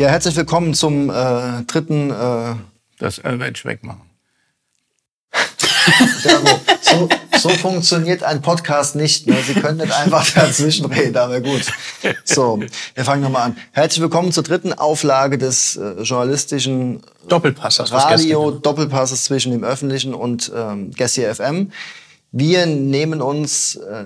Ja, herzlich willkommen zum äh, dritten. Äh das äh, ich wegmachen. so, so, funktioniert ein Podcast nicht. Ne? Sie können nicht einfach dazwischen reden, aber gut. So, wir fangen nochmal an. Herzlich willkommen zur dritten Auflage des äh, journalistischen Doppelpasses, Radio Doppelpasses zwischen dem öffentlichen und ähm, Gessi FM. Wir nehmen uns äh,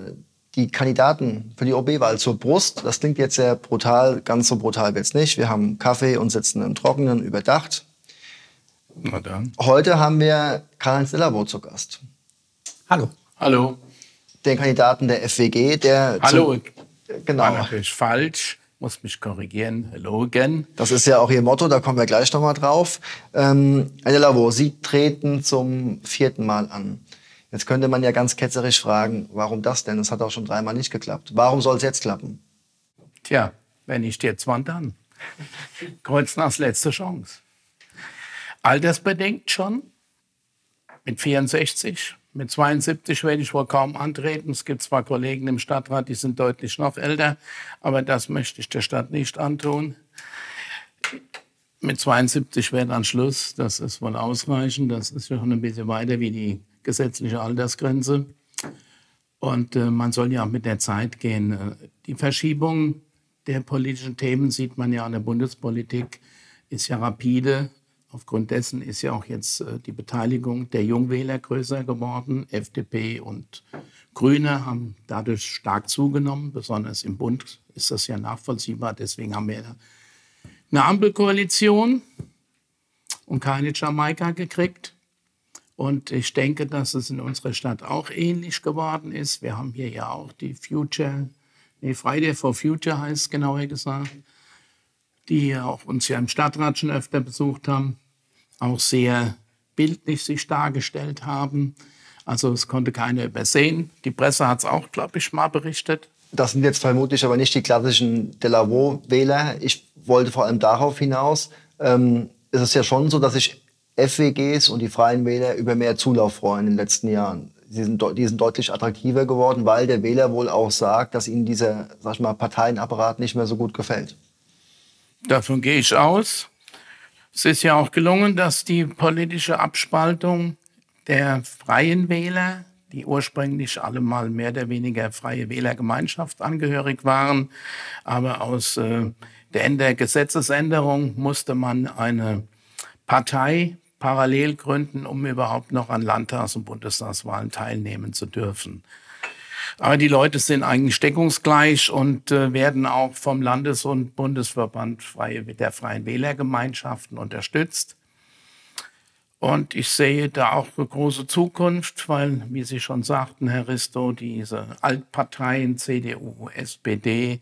die Kandidaten für die OB-Wahl zur Brust. Das klingt jetzt sehr brutal, ganz so brutal wird's nicht. Wir haben Kaffee und sitzen im Trockenen überdacht. Na dann. Heute haben wir Karl-Heinz Delavo zu Gast. Hallo. Hallo. Den Kandidaten der FWG, der. Hallo. Zum, genau. War natürlich falsch. Muss mich korrigieren. Hallo again. Das ist ja auch Ihr Motto, da kommen wir gleich nochmal drauf. Ähm, Herr Delavo, Sie treten zum vierten Mal an. Jetzt könnte man ja ganz ketzerisch fragen, warum das denn? Es hat auch schon dreimal nicht geklappt. Warum soll es jetzt klappen? Tja, wenn nicht jetzt, wann dann? Kreuznachs letzte Chance. Altersbedingt schon. Mit 64, mit 72 werde ich wohl kaum antreten. Es gibt zwar Kollegen im Stadtrat, die sind deutlich noch älter, aber das möchte ich der Stadt nicht antun. Mit 72 wäre dann Schluss. Das ist wohl ausreichend. Das ist schon ein bisschen weiter wie die gesetzliche Altersgrenze. Und äh, man soll ja auch mit der Zeit gehen. Äh, die Verschiebung der politischen Themen sieht man ja an der Bundespolitik, ist ja rapide. Aufgrund dessen ist ja auch jetzt äh, die Beteiligung der Jungwähler größer geworden. FDP und Grüne haben dadurch stark zugenommen. Besonders im Bund ist das ja nachvollziehbar. Deswegen haben wir eine Ampelkoalition und keine Jamaika gekriegt. Und ich denke, dass es in unserer Stadt auch ähnlich geworden ist. Wir haben hier ja auch die Future, nee, Friday for Future heißt genauer gesagt, die auch uns ja im Stadtrat schon öfter besucht haben, auch sehr bildlich sich dargestellt haben. Also es konnte keiner übersehen. Die Presse hat es auch, glaube ich, mal berichtet. Das sind jetzt vermutlich aber nicht die klassischen Delavaux-Wähler. Ich wollte vor allem darauf hinaus, ähm, es ist ja schon so, dass sich FWGs und die Freien Wähler über mehr Zulauf freuen in den letzten Jahren. Sie sind, die sind deutlich attraktiver geworden, weil der Wähler wohl auch sagt, dass ihnen dieser sag ich mal, Parteienapparat nicht mehr so gut gefällt. Davon gehe ich aus. Es ist ja auch gelungen, dass die politische Abspaltung der Freien Wähler, die ursprünglich alle mal mehr oder weniger Freie Wählergemeinschaft angehörig waren, aber aus äh, der Gesetzesänderung musste man eine Partei parallel gründen, um überhaupt noch an Landtags- und Bundestagswahlen teilnehmen zu dürfen. Aber die Leute sind eigentlich deckungsgleich und äh, werden auch vom Landes- und Bundesverband Freie, der Freien Wählergemeinschaften unterstützt. Und ich sehe da auch eine große Zukunft, weil, wie Sie schon sagten, Herr Risto, diese Altparteien, CDU, SPD,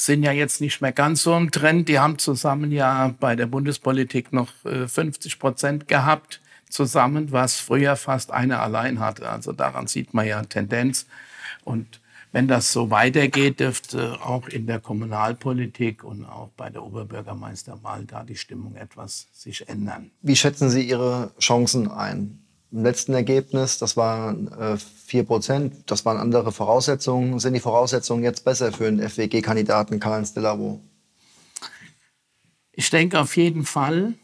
sind ja jetzt nicht mehr ganz so im Trend. Die haben zusammen ja bei der Bundespolitik noch 50 äh, Prozent gehabt, zusammen, was früher fast eine allein hatte. Also daran sieht man ja Tendenz. Und wenn das so weitergeht, dürfte auch in der Kommunalpolitik und auch bei der Oberbürgermeisterwahl da die Stimmung etwas sich ändern. Wie schätzen Sie Ihre Chancen ein? Im letzten Ergebnis, das waren äh, 4 Prozent, das waren andere Voraussetzungen. Sind die Voraussetzungen jetzt besser für den FWG-Kandidaten Karl-Heinz Delavo? Ich denke auf jeden Fall,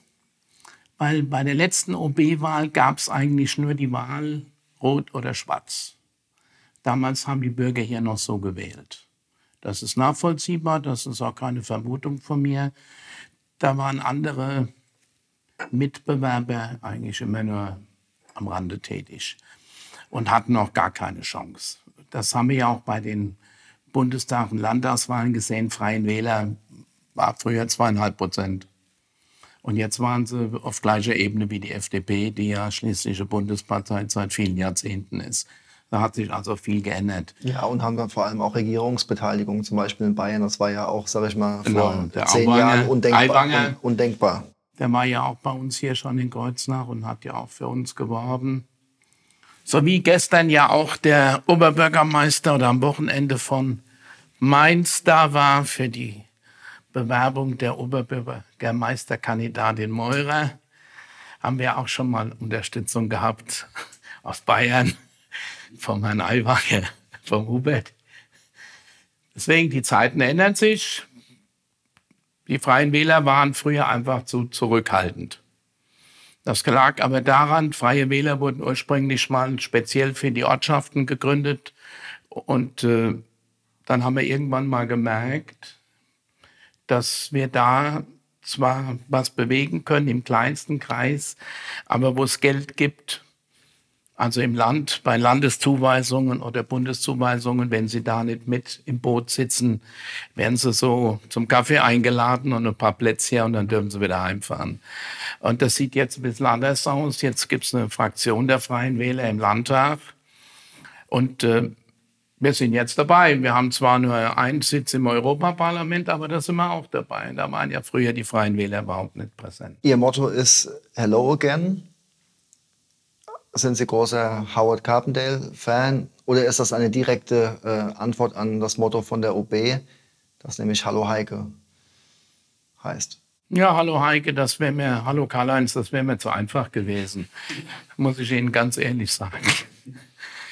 weil bei der letzten OB-Wahl gab es eigentlich nur die Wahl Rot oder Schwarz. Damals haben die Bürger hier noch so gewählt. Das ist nachvollziehbar, das ist auch keine Vermutung von mir. Da waren andere Mitbewerber eigentlich immer nur am Rande tätig und hatten noch gar keine Chance. Das haben wir ja auch bei den Bundestag- und Landtagswahlen gesehen. Freien Wähler war früher zweieinhalb Prozent. Und jetzt waren sie auf gleicher Ebene wie die FDP, die ja schließlich Bundespartei seit vielen Jahrzehnten ist. Da hat sich also viel geändert. Ja, und haben dann vor allem auch Regierungsbeteiligung, zum Beispiel in Bayern. Das war ja auch, sag ich mal, vor genau, zehn Jahren undenkbar, undenkbar. Der war ja auch bei uns hier schon in Kreuznach und hat ja auch für uns geworben. So wie gestern ja auch der Oberbürgermeister oder am Wochenende von Mainz da war für die Bewerbung der Oberbürgermeisterkandidatin Meurer, haben wir auch schon mal Unterstützung gehabt aus Bayern vom Herrn Aiwanger, vom Hubert. Deswegen, die Zeiten ändern sich. Die Freien Wähler waren früher einfach zu zurückhaltend. Das lag aber daran, Freie Wähler wurden ursprünglich mal speziell für die Ortschaften gegründet. Und äh, dann haben wir irgendwann mal gemerkt, dass wir da zwar was bewegen können im kleinsten Kreis, aber wo es Geld gibt, also im Land, bei Landeszuweisungen oder Bundeszuweisungen, wenn Sie da nicht mit im Boot sitzen, werden Sie so zum Kaffee eingeladen und ein paar Plätzchen und dann dürfen Sie wieder heimfahren. Und das sieht jetzt ein bisschen anders aus. Jetzt gibt es eine Fraktion der Freien Wähler im Landtag. Und äh, wir sind jetzt dabei. Wir haben zwar nur einen Sitz im Europaparlament, aber da sind wir auch dabei. Da waren ja früher die Freien Wähler überhaupt nicht präsent. Ihr Motto ist Hello again. Sind Sie großer Howard Carpendale-Fan oder ist das eine direkte äh, Antwort an das Motto von der OB, das nämlich Hallo Heike heißt? Ja, hallo Heike, das wäre mir, hallo Karl-Heinz, das wäre mir zu einfach gewesen, muss ich Ihnen ganz ehrlich sagen.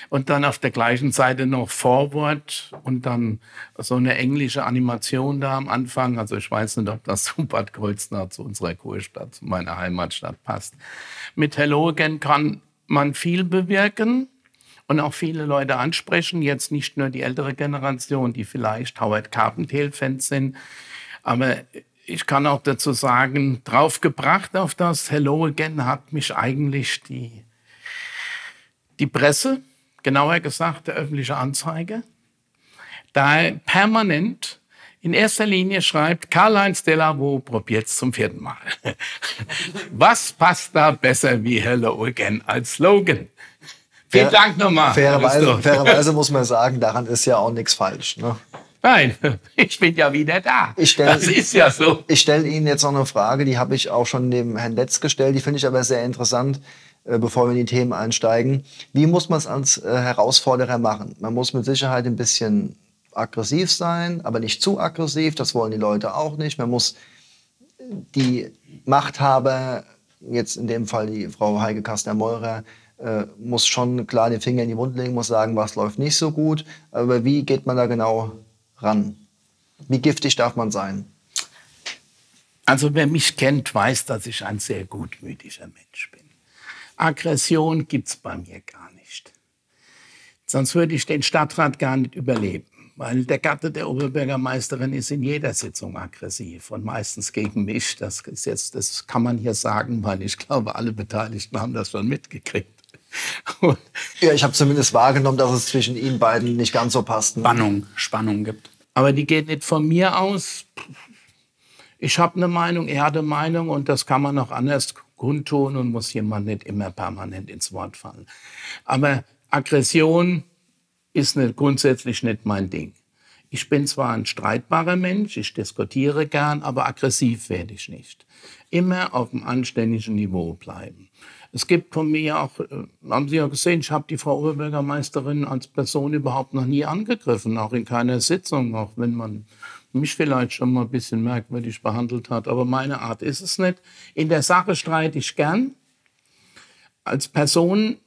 Und dann auf der gleichen Seite noch Forward und dann so eine englische Animation da am Anfang. Also ich weiß nicht, ob das zu Bad Kreuznach, zu unserer Kurstadt, zu meiner Heimatstadt passt. Mit Hello Again kann man viel bewirken und auch viele Leute ansprechen. Jetzt nicht nur die ältere Generation, die vielleicht Howard Carpendale-Fans sind, aber ich kann auch dazu sagen, draufgebracht auf das Hello Again hat mich eigentlich die, die Presse, genauer gesagt der öffentliche Anzeiger, da permanent in erster Linie schreibt Karl-Heinz Delavo, probiert's zum vierten Mal. Was passt da besser wie Hello Again als Slogan? Vielen Dank nochmal. Fairerweise, fairerweise muss man sagen, daran ist ja auch nichts falsch. Ne? Nein, ich bin ja wieder da. Ich stell, das ist ja so. Ich stelle Ihnen jetzt noch eine Frage, die habe ich auch schon dem Herrn Letz gestellt. Die finde ich aber sehr interessant, äh, bevor wir in die Themen einsteigen. Wie muss man es als äh, Herausforderer machen? Man muss mit Sicherheit ein bisschen aggressiv sein, aber nicht zu aggressiv. Das wollen die Leute auch nicht. Man muss die Machthaber, jetzt in dem Fall die Frau Heike Kastner-Meurer, äh, muss schon klar den Finger in die Wunde legen, muss sagen, was läuft nicht so gut. Aber wie geht man da genau ran? Wie giftig darf man sein? Also wer mich kennt, weiß, dass ich ein sehr gutmütiger Mensch bin. Aggression gibt es bei mir gar nicht. Sonst würde ich den Stadtrat gar nicht überleben. Weil der Gatte der Oberbürgermeisterin ist in jeder Sitzung aggressiv und meistens gegen mich. Das ist jetzt, das kann man hier sagen, weil ich glaube, alle Beteiligten haben das schon mitgekriegt. Und ja, ich habe zumindest wahrgenommen, dass es zwischen Ihnen beiden nicht ganz so passt. Ne? Spannung, Spannung gibt. Aber die geht nicht von mir aus. Ich habe eine Meinung, er hat eine Meinung und das kann man auch anders kundtun und muss jemand nicht immer permanent ins Wort fallen. Aber Aggression ist nicht, grundsätzlich nicht mein Ding. Ich bin zwar ein streitbarer Mensch, ich diskutiere gern, aber aggressiv werde ich nicht. Immer auf einem anständigen Niveau bleiben. Es gibt von mir auch, äh, haben Sie ja gesehen, ich habe die Frau Oberbürgermeisterin als Person überhaupt noch nie angegriffen, auch in keiner Sitzung, auch wenn man mich vielleicht schon mal ein bisschen merkwürdig behandelt hat. Aber meine Art ist es nicht. In der Sache streite ich gern. Als Person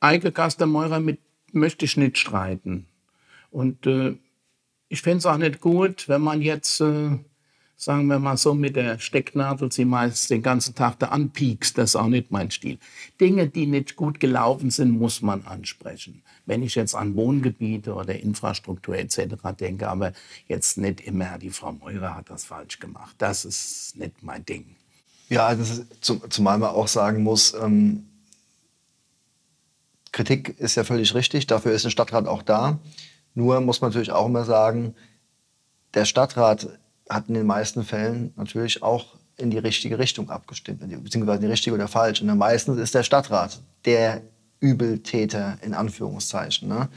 Eike Gastermeurer mit möchte ich nicht streiten. Und äh, ich fände es auch nicht gut, wenn man jetzt, äh, sagen wir mal so, mit der Stecknadel sie meist den ganzen Tag da anpiekst. Das ist auch nicht mein Stil. Dinge, die nicht gut gelaufen sind, muss man ansprechen. Wenn ich jetzt an Wohngebiete oder Infrastruktur etc. denke, aber jetzt nicht immer, die Frau Meurer hat das falsch gemacht. Das ist nicht mein Ding. Ja, ist, zumal man auch sagen muss, ähm Kritik ist ja völlig richtig, dafür ist ein Stadtrat auch da. Nur muss man natürlich auch immer sagen, der Stadtrat hat in den meisten Fällen natürlich auch in die richtige Richtung abgestimmt, beziehungsweise die richtige oder falsch. Und meistens ist der Stadtrat der Übeltäter in Anführungszeichen. Ne?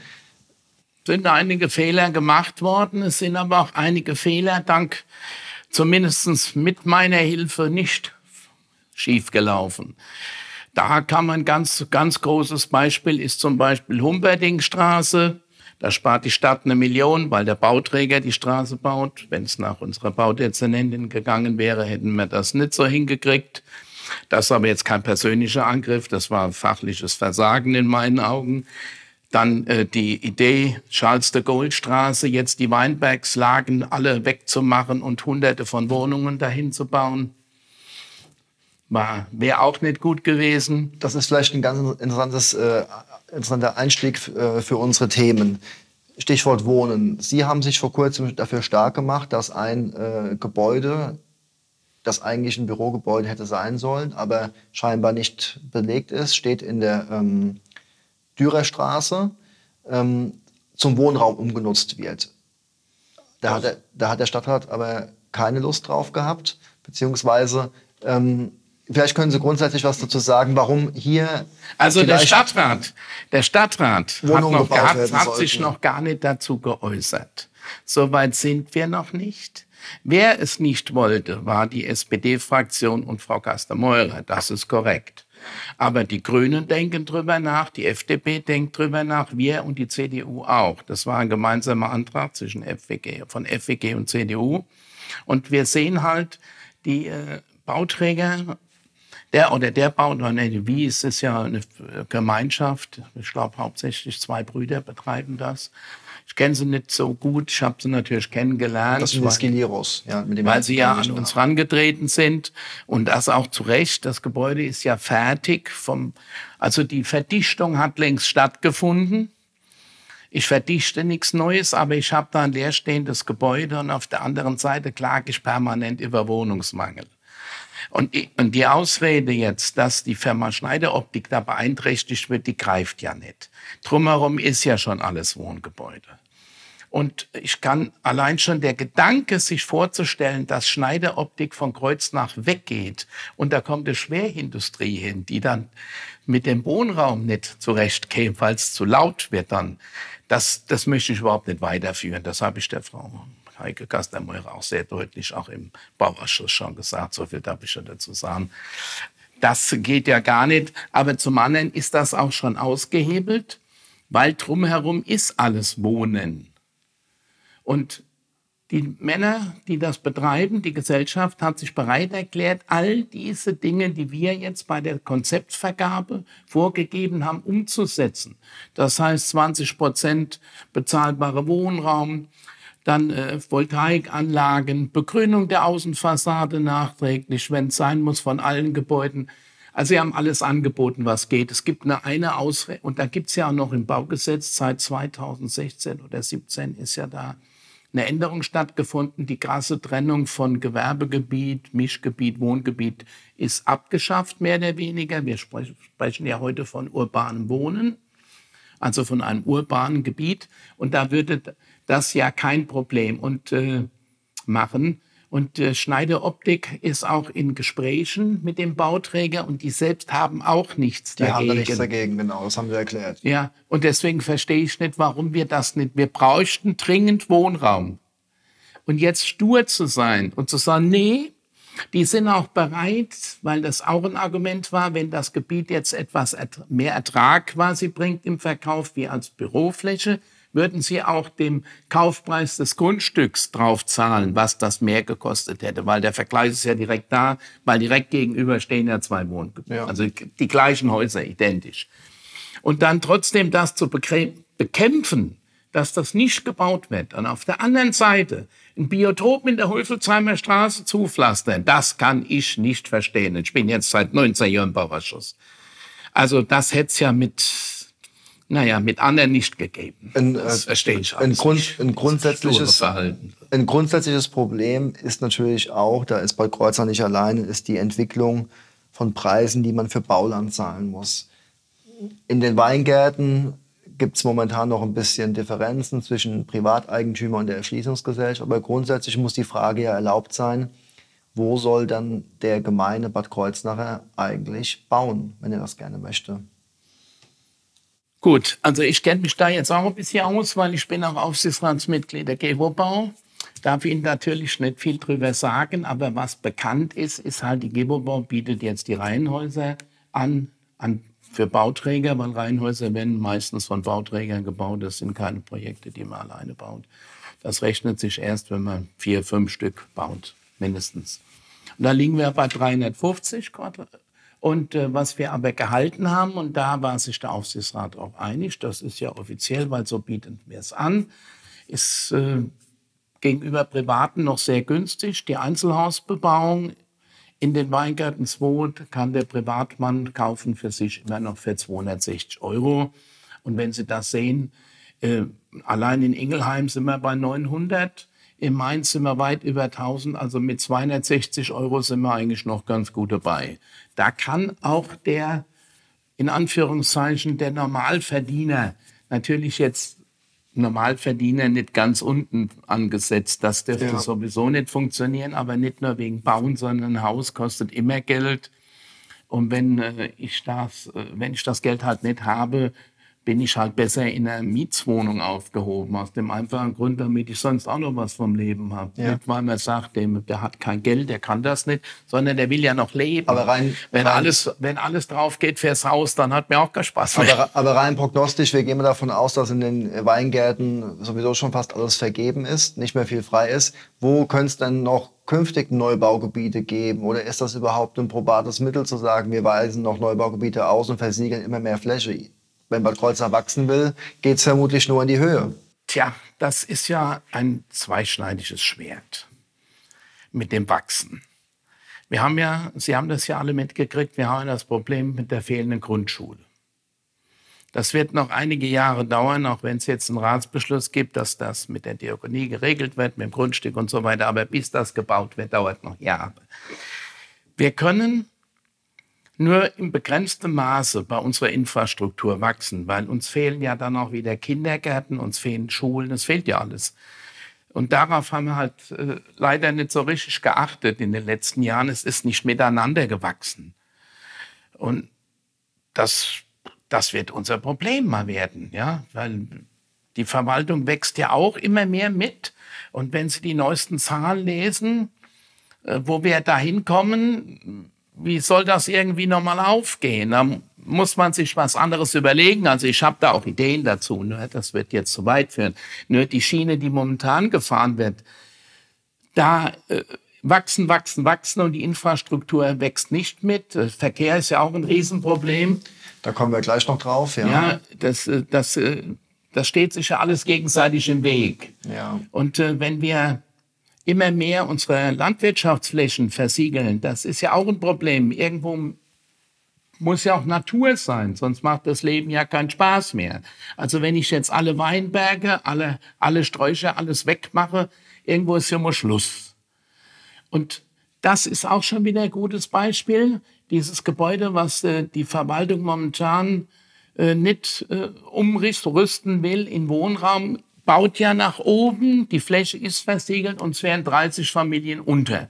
sind einige Fehler gemacht worden. Es sind aber auch einige Fehler dank zumindest mit meiner Hilfe nicht schiefgelaufen. Da kann man ganz, ganz großes Beispiel ist zum Beispiel Humberdingstraße. Da spart die Stadt eine Million, weil der Bauträger die Straße baut. Wenn es nach unserer Baudezernentin gegangen wäre, hätten wir das nicht so hingekriegt. Das ist aber jetzt kein persönlicher Angriff, das war fachliches Versagen in meinen Augen. Dann äh, die Idee, Charles de Gaulle Straße, jetzt die Weinbergslagen alle wegzumachen und hunderte von Wohnungen dahin zu bauen. Wäre auch nicht gut gewesen. Das ist vielleicht ein ganz interessantes, äh, interessanter Einstieg äh, für unsere Themen. Stichwort Wohnen. Sie haben sich vor kurzem dafür stark gemacht, dass ein äh, Gebäude, das eigentlich ein Bürogebäude hätte sein sollen, aber scheinbar nicht belegt ist, steht in der ähm, Dürerstraße, ähm, zum Wohnraum umgenutzt wird. Da hat, der, da hat der Stadtrat aber keine Lust drauf gehabt, beziehungsweise ähm, vielleicht können Sie grundsätzlich was dazu sagen, warum hier. Also der Stadtrat, der Stadtrat hat, noch, hat, hat sich noch gar nicht dazu geäußert. Soweit sind wir noch nicht. Wer es nicht wollte, war die SPD-Fraktion und Frau Kaster-Meurer. Das ist korrekt. Aber die Grünen denken drüber nach, die FDP denkt drüber nach, wir und die CDU auch. Das war ein gemeinsamer Antrag zwischen FWG, von FWG und CDU. Und wir sehen halt, die äh, Bauträger, der oder der Bauer, wie ist es ja eine Gemeinschaft, ich glaube hauptsächlich zwei Brüder betreiben das, ich kenne sie nicht so gut, ich habe sie natürlich kennengelernt. Das sind die Skiliros, ja, mit dem Weil sie ja an uns rangetreten sind und das auch zu Recht. Das Gebäude ist ja fertig. Vom, also die Verdichtung hat längst stattgefunden. Ich verdichte nichts Neues, aber ich habe da ein leerstehendes Gebäude und auf der anderen Seite klage ich permanent über Wohnungsmangel. Und, und die Ausrede jetzt, dass die Firma Schneideroptik da beeinträchtigt wird, die greift ja nicht. Drumherum ist ja schon alles Wohngebäude. Und ich kann allein schon der Gedanke, sich vorzustellen, dass Schneideroptik von Kreuznach weggeht und da kommt eine Schwerindustrie hin, die dann mit dem Wohnraum nicht zurechtkäme, weil es zu laut wird dann. Das, das möchte ich überhaupt nicht weiterführen. Das habe ich der Frau Heike Gastermeurer auch sehr deutlich auch im Bauausschuss schon gesagt. So viel darf ich schon dazu sagen. Das geht ja gar nicht. Aber zum anderen ist das auch schon ausgehebelt, weil drumherum ist alles Wohnen. Und die Männer, die das betreiben, die Gesellschaft hat sich bereit erklärt, all diese Dinge, die wir jetzt bei der Konzeptvergabe vorgegeben haben, umzusetzen. Das heißt 20 Prozent bezahlbare Wohnraum, dann äh, Voltaikanlagen, Begrünung der Außenfassade nachträglich, wenn es sein muss, von allen Gebäuden. Also sie haben alles angeboten, was geht. Es gibt eine, eine Ausrede, und da gibt es ja auch noch im Baugesetz seit 2016 oder 17 ist ja da eine Änderung stattgefunden. Die krasse Trennung von Gewerbegebiet, Mischgebiet, Wohngebiet ist abgeschafft, mehr oder weniger. Wir sprechen ja heute von urbanem Wohnen, also von einem urbanen Gebiet. Und da würde das ja kein Problem und äh, machen. Und äh, Schneideroptik ist auch in Gesprächen mit dem Bauträger und die selbst haben auch nichts die dagegen. Die haben nichts dagegen, genau, das haben wir erklärt. Ja, und deswegen verstehe ich nicht, warum wir das nicht. Wir bräuchten dringend Wohnraum. Und jetzt stur zu sein und zu sagen, nee, die sind auch bereit, weil das auch ein Argument war, wenn das Gebiet jetzt etwas mehr Ertrag quasi bringt im Verkauf wie als Bürofläche, würden Sie auch dem Kaufpreis des Grundstücks draufzahlen, was das mehr gekostet hätte, weil der Vergleich ist ja direkt da, weil direkt gegenüber stehen ja zwei Wohngebiete, ja. also die gleichen Häuser identisch. Und dann trotzdem das zu bekämpfen, dass das nicht gebaut wird. Und auf der anderen Seite ein Biotop in der Heufelsheimer Straße zupflastern, das kann ich nicht verstehen. Ich bin jetzt seit 19 Jahren im Bauausschuss. Also das hätte es ja mit naja, mit anderen nicht gegeben. Ein, das äh, verstehe ich ein, Grund, ein, grundsätzliches, ein grundsätzliches Problem ist natürlich auch, da ist bei Kreuzer nicht allein, ist die Entwicklung von Preisen, die man für Bauland zahlen muss. In den Weingärten gibt es momentan noch ein bisschen Differenzen zwischen Privateigentümer und der Erschließungsgesellschaft, aber grundsätzlich muss die Frage ja erlaubt sein, wo soll dann der gemeine Bad Kreuznacher eigentlich bauen, wenn er das gerne möchte. Gut, also ich kenne mich da jetzt auch ein bisschen aus, weil ich bin auch Aufsichtsratsmitglied der Gewobau. Darf Ihnen natürlich nicht viel drüber sagen, aber was bekannt ist, ist halt, die Gewobau bietet jetzt die Reihenhäuser an, an für Bauträger, weil Reihenhäuser werden meistens von Bauträgern gebaut. Das sind keine Projekte, die man alleine baut. Das rechnet sich erst, wenn man vier, fünf Stück baut, mindestens. Und da liegen wir bei 350 Quadrat Und äh, was wir aber gehalten haben, und da war sich der Aufsichtsrat auch einig, das ist ja offiziell, weil so bieten wir es an, ist äh, gegenüber Privaten noch sehr günstig. Die Einzelhausbebauung in den Weingärten 2 kann der Privatmann kaufen für sich immer noch für 260 Euro. Und wenn Sie das sehen, äh, allein in Ingelheim sind wir bei 900, in Mainz sind wir weit über 1000, also mit 260 Euro sind wir eigentlich noch ganz gut dabei. Da kann auch der, in Anführungszeichen, der Normalverdiener natürlich jetzt Normalverdiener nicht ganz unten angesetzt. Das dürfte ja. sowieso nicht funktionieren, aber nicht nur wegen Bauen, sondern ein Haus kostet immer Geld. Und wenn äh, ich das, äh, wenn ich das Geld halt nicht habe, bin ich halt besser in einer Mietswohnung aufgehoben. Aus dem einfachen Grund, damit ich sonst auch noch was vom Leben habe. Ja. Nicht, weil man sagt, dem, der hat kein Geld, der kann das nicht, sondern der will ja noch leben. Aber rein, wenn, rein, alles, wenn alles drauf geht fürs Haus, dann hat mir auch keinen Spaß mehr. Aber, aber rein prognostisch, wir gehen davon aus, dass in den Weingärten sowieso schon fast alles vergeben ist, nicht mehr viel frei ist. Wo könnte es denn noch künftig Neubaugebiete geben? Oder ist das überhaupt ein probates Mittel zu sagen, wir weisen noch Neubaugebiete aus und versiegeln immer mehr Fläche? Wenn Bad Kreuznach wachsen will, geht es vermutlich nur in die Höhe. Tja, das ist ja ein zweischneidiges Schwert mit dem Wachsen. Wir haben ja, Sie haben das ja alle mitgekriegt, wir haben das Problem mit der fehlenden Grundschule. Das wird noch einige Jahre dauern, auch wenn es jetzt einen Ratsbeschluss gibt, dass das mit der Diakonie geregelt wird, mit dem Grundstück und so weiter. Aber bis das gebaut wird, dauert noch Jahre. Wir können nur im begrenzten Maße bei unserer Infrastruktur wachsen, weil uns fehlen ja dann auch wieder Kindergärten, uns fehlen Schulen, es fehlt ja alles. Und darauf haben wir halt äh, leider nicht so richtig geachtet in den letzten Jahren. Es ist nicht miteinander gewachsen. Und das, das wird unser Problem mal werden, ja, weil die Verwaltung wächst ja auch immer mehr mit. Und wenn Sie die neuesten Zahlen lesen, äh, wo wir da hinkommen, wie soll das irgendwie nochmal aufgehen? Da muss man sich was anderes überlegen. Also ich habe da auch Ideen dazu. Nur das wird jetzt zu weit führen. Nur die Schiene, die momentan gefahren wird, da äh, wachsen, wachsen, wachsen und die Infrastruktur wächst nicht mit. Verkehr ist ja auch ein Riesenproblem. Da kommen wir gleich noch drauf. Ja, ja das, äh, das, äh, das steht sich ja alles gegenseitig im Weg. Ja. Und äh, wenn wir immer mehr unsere Landwirtschaftsflächen versiegeln, das ist ja auch ein Problem. Irgendwo muss ja auch Natur sein, sonst macht das Leben ja keinen Spaß mehr. Also wenn ich jetzt alle Weinberge, alle, alle Sträucher, alles wegmache, irgendwo ist ja mal Schluss. Und das ist auch schon wieder ein gutes Beispiel. Dieses Gebäude, was äh, die Verwaltung momentan äh, nicht äh, umrüsten will in Wohnraum, baut ja nach oben, die Fläche ist versiegelt und es wären 30 Familien unter.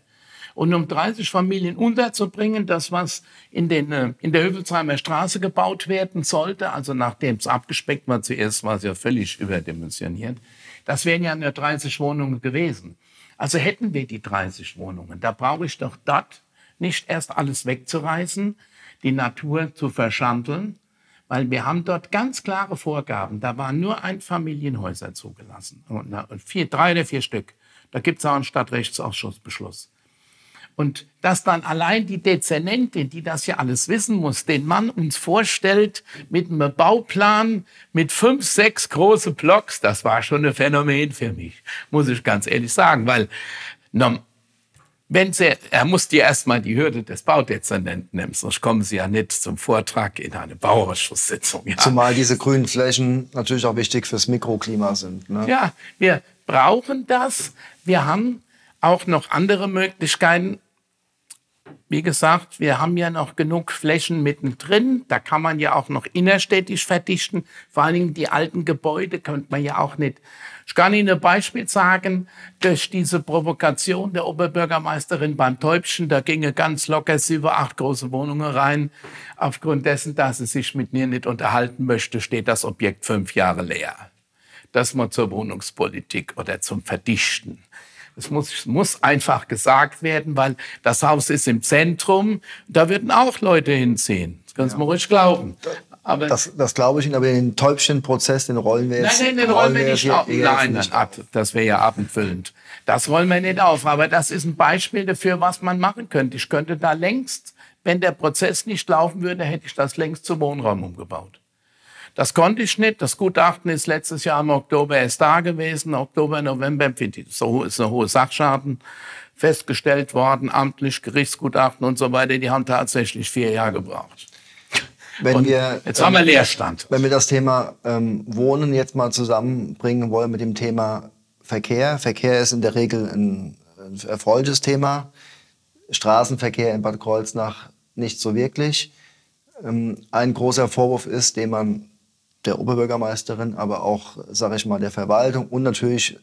Und um 30 Familien unterzubringen, das was in, den, äh, in der Hövelsheimer Straße gebaut werden sollte, also nachdem es abgespeckt war, zuerst war es ja völlig überdimensioniert, das wären ja nur 30 Wohnungen gewesen. Also hätten wir die 30 Wohnungen, da brauche ich doch dort nicht erst alles wegzureißen, die Natur zu verschandeln, weil wir haben dort ganz klare Vorgaben. Da waren nur Einfamilienhäuser zugelassen. Und vier, drei oder vier Stück. Da gibt es auch einen Stadtrechtsausschussbeschluss. Und dass dann allein die Dezernentin, die das ja alles wissen muss, den Mann uns vorstellt mit einem Bauplan mit fünf, sechs große Blocks, das war schon ein Phänomen für mich, muss ich ganz ehrlich sagen, weil wenn Sie, er muss dir erstmal die Hürde des Baudezernenten nehmen, sonst kommen Sie ja nicht zum Vortrag in eine Bauausschusssitzung. Ja. Zumal diese grünen Flächen natürlich auch wichtig fürs Mikroklima sind. Ne? Ja, wir brauchen das. Wir haben auch noch andere Möglichkeiten. Wie gesagt, wir haben ja noch genug Flächen mittendrin. Da kann man ja auch noch innerstädtisch verdichten. Vor allen Dingen die alten Gebäude könnte man ja auch nicht ich kann Ihnen ein Beispiel sagen, durch diese Provokation der Oberbürgermeisterin beim Täubchen, da ginge ganz locker sieben, acht große Wohnungen rein. Aufgrund dessen, dass sie sich mit mir nicht unterhalten möchte, steht das Objekt fünf Jahre leer. Das mal zur Wohnungspolitik oder zum Verdichten. Es muss, muss einfach gesagt werden, weil das Haus ist im Zentrum. Da würden auch Leute hinziehen. Das können Sie ja. mir ruhig glauben. Aber das, das glaube ich Ihnen, aber den Täubchenprozess, den rollen wir jetzt. Nein, nein, den rollen wir nicht auf. Nein, nein, ab. Das wäre ja abendfüllend. Das rollen wir nicht auf. Aber das ist ein Beispiel dafür, was man machen könnte. Ich könnte da längst Wenn der Prozess nicht laufen würde, hätte ich das längst zum Wohnraum umgebaut. Das konnte ich nicht. Das Gutachten ist letztes Jahr im Oktober erst da gewesen. Oktober, November so ist eine hohe Sachschaden festgestellt worden, amtlich Gerichtsgutachten und so weiter. Die haben tatsächlich vier Jahre gebraucht. Wenn wir, jetzt haben wir Leerstand. Wenn wir das Thema ähm, Wohnen jetzt mal zusammenbringen wollen mit dem Thema Verkehr. Verkehr ist in der Regel ein, ein erfreuliches Thema. Straßenverkehr in Bad Kreuznach nicht so wirklich. Ähm, ein großer Vorwurf ist, den man der Oberbürgermeisterin, aber auch, sage ich mal, der Verwaltung und natürlich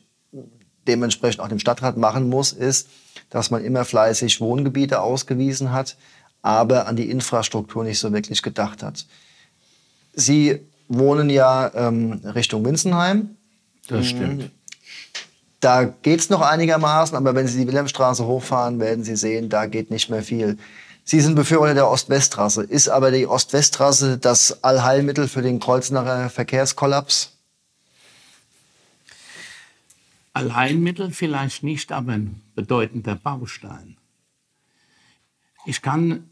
dementsprechend auch dem Stadtrat machen muss, ist, dass man immer fleißig Wohngebiete ausgewiesen hat, aber an die Infrastruktur nicht so wirklich gedacht hat. Sie wohnen ja ähm, Richtung Winzenheim. Das stimmt. Da geht es noch einigermaßen, aber wenn Sie die Wilhelmstraße hochfahren, werden Sie sehen, da geht nicht mehr viel. Sie sind Befürworter der Ost-West-Trasse. Ist aber die Ost-West-Trasse das Allheilmittel für den Kreuznacher Verkehrskollaps? Allheilmittel vielleicht nicht, aber ein bedeutender Baustein. Ich kann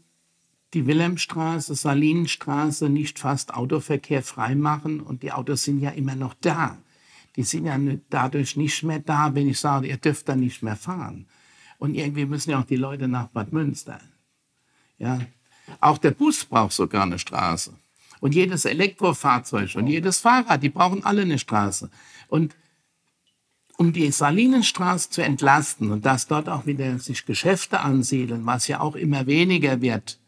die Wilhelmstraße, Salinenstraße nicht fast Autoverkehr freimachen und die Autos sind ja immer noch da. Die sind ja dadurch nicht mehr da, wenn ich sage, ihr dürft da nicht mehr fahren. Und irgendwie müssen ja auch die Leute nach Bad Münster. Ja. Auch der Bus braucht sogar eine Straße. Und jedes Elektrofahrzeug und jedes Fahrrad, die brauchen alle eine Straße. Und um die Salinenstraße zu entlasten und dass dort auch wieder sich Geschäfte ansiedeln, was ja auch immer weniger wird,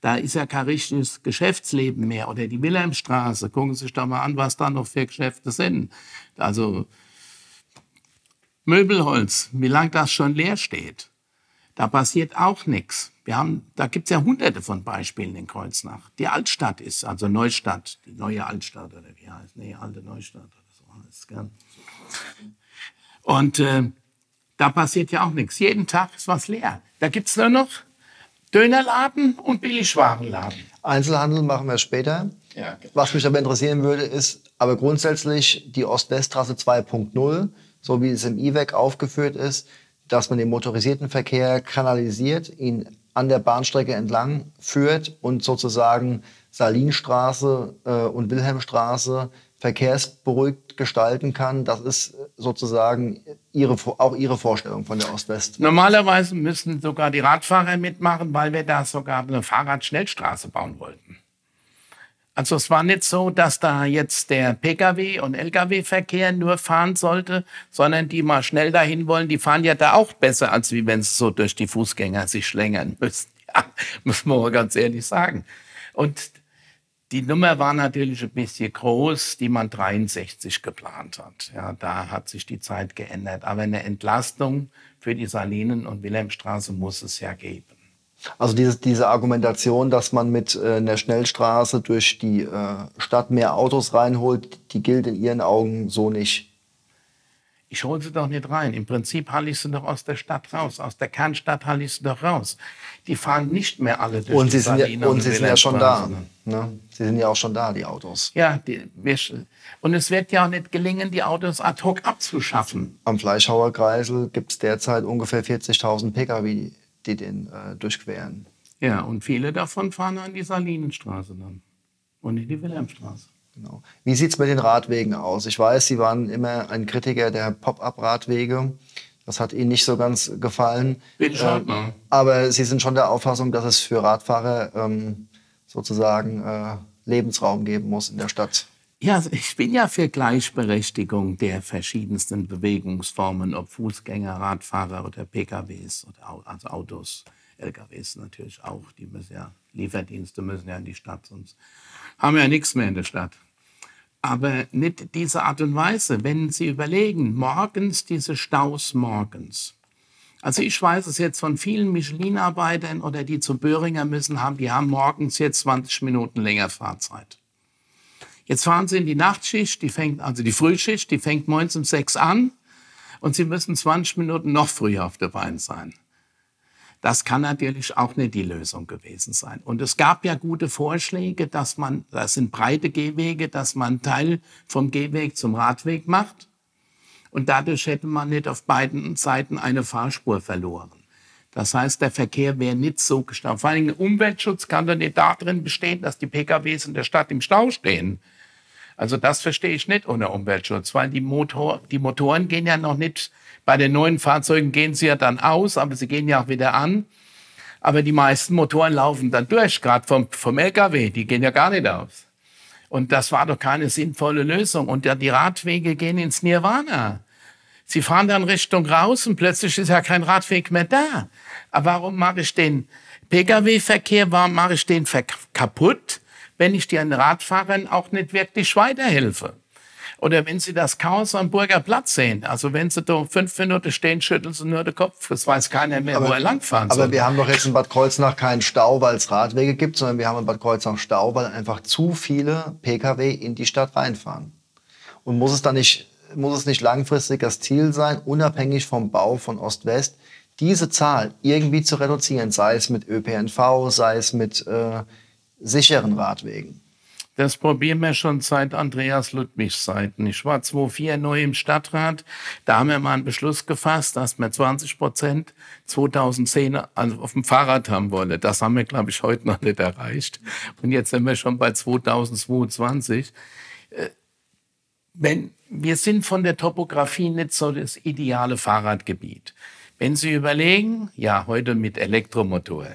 da ist ja kein richtiges Geschäftsleben mehr. Oder die Wilhelmstraße, gucken Sie sich doch mal an, was da noch für Geschäfte sind. Also Möbelholz, wie lange das schon leer steht. Da passiert auch nichts. Wir haben, da gibt es ja hunderte von Beispielen in Kreuznach. Die Altstadt ist, also Neustadt, die neue Altstadt oder wie heißt, nee, alte Neustadt oder so heißt gell? Und äh, da passiert ja auch nichts. Jeden Tag ist was leer. Da gibt es nur noch Dönerladen und Billigwarenladen. Einzelhandel machen wir später. Ja, genau. Was mich aber interessieren würde, ist aber grundsätzlich die Ost-West-Trasse 2.0, so wie es im IWEC aufgeführt ist, dass man den motorisierten Verkehr kanalisiert, ihn an der Bahnstrecke entlang führt und sozusagen Salinstraße äh, und Wilhelmstraße verkehrsberuhigt gestalten kann. Das ist sozusagen ihre, auch Ihre Vorstellung von der Ost-West. Normalerweise müssen sogar die Radfahrer mitmachen, weil wir da sogar eine Fahrradschnellstraße bauen wollten. Also es war nicht so, dass da jetzt der Pkw- und Lkw-Verkehr nur fahren sollte, sondern die mal schnell dahin wollen, die fahren ja da auch besser, als wie wenn sie so durch die Fußgänger sich schlängern müssen. Ja, muss man mal ganz ehrlich sagen. Und die Nummer war natürlich ein bisschen groß, die man 63 geplant hat. Ja, da hat sich die Zeit geändert. Aber eine Entlastung für die Salinen- und Wilhelmstraße muss es ja geben. Also diese, diese Argumentation, dass man mit äh, einer Schnellstraße durch die äh, Stadt mehr Autos reinholt, die gilt in Ihren Augen so nicht. Ich hole sie doch nicht rein. Im Prinzip halte ich sie doch aus der Stadt raus. Aus der Kernstadt halte ich sie doch raus. Die fahren nicht mehr alle durch und die sie sind ja, Und sie sind ja schon da. Ne? Sie sind ja auch schon da, die Autos. Ja, die, wir, und es wird ja auch nicht gelingen, die Autos ad hoc abzuschaffen. Am Fleischhauer Kreisel gibt es derzeit ungefähr 40.000 Pkw, die den äh, durchqueren. Ja, und viele davon fahren an die Salinenstraße dann und in die Wilhelmstraße. Genau. Wie sieht es mit den Radwegen aus? Ich weiß, Sie waren immer ein Kritiker der Pop-up-Radwege. Das hat Ihnen nicht so ganz gefallen. Schon, äh, aber Sie sind schon der Auffassung, dass es für Radfahrer ähm, sozusagen äh, Lebensraum geben muss in der Stadt. Ja, also ich bin ja für Gleichberechtigung der verschiedensten Bewegungsformen, ob Fußgänger, Radfahrer oder PKWs oder also Autos, LKWs natürlich auch. Die müssen ja, Lieferdienste müssen ja in die Stadt, sonst haben wir ja nichts mehr in der Stadt. Aber nicht diese Art und Weise. Wenn Sie überlegen, morgens diese Staus morgens. Also ich weiß es jetzt von vielen Michelin-Arbeitern oder die zu Böhringer müssen haben, die haben morgens jetzt 20 Minuten länger Fahrzeit. Jetzt fahren sie in die Nachtschicht, die fängt, also die Frühschicht, die fängt morgens um sechs an und sie müssen 20 Minuten noch früher auf der Beine sein. Das kann natürlich auch nicht die Lösung gewesen sein. Und es gab ja gute Vorschläge, dass man, das sind breite Gehwege, dass man Teil vom Gehweg zum Radweg macht. Und dadurch hätte man nicht auf beiden Seiten eine Fahrspur verloren. Das heißt, der Verkehr wäre nicht so gestanden. Vor allem Umweltschutz kann doch nicht darin bestehen, dass die PKWs in der Stadt im Stau stehen. Also das verstehe ich nicht ohne Umweltschutz, weil die, Motor, die Motoren gehen ja noch nicht, bei den neuen Fahrzeugen gehen sie ja dann aus, aber sie gehen ja auch wieder an. Aber die meisten Motoren laufen dann durch, gerade vom, vom LKW, die gehen ja gar nicht aus. Und das war doch keine sinnvolle Lösung. Und die Radwege gehen ins Nirvana. Sie fahren dann Richtung raus und plötzlich ist ja kein Radweg mehr da. Aber warum mache ich den Pkw-Verkehr, warum mache ich den kaputt, wenn ich den Radfahrern auch nicht wirklich weiterhelfe? Oder wenn Sie das Chaos am Burger Platz sehen, also wenn Sie da fünf Minuten stehen, schütteln Sie nur den Kopf. Das weiß keiner mehr, aber, wo er langfahren soll. Aber wir haben doch jetzt in Bad Kreuznach keinen Stau, weil es Radwege gibt, sondern wir haben in Bad Kreuznach Stau, weil einfach zu viele Pkw in die Stadt reinfahren. Und muss es dann nicht muss es nicht langfristig das Ziel sein, unabhängig vom Bau von Ost-West, diese Zahl irgendwie zu reduzieren, sei es mit ÖPNV, sei es mit äh, sicheren Radwegen? Das probieren wir schon seit Andreas Ludwigs Zeiten. Ich war 2004 neu im Stadtrat. Da haben wir mal einen Beschluss gefasst, dass wir 20 Prozent 2010 auf dem Fahrrad haben wollen. Das haben wir, glaube ich, heute noch nicht erreicht. Und jetzt sind wir schon bei 2022 wenn, wir sind von der Topografie nicht so das ideale Fahrradgebiet. Wenn Sie überlegen, ja, heute mit Elektromotor.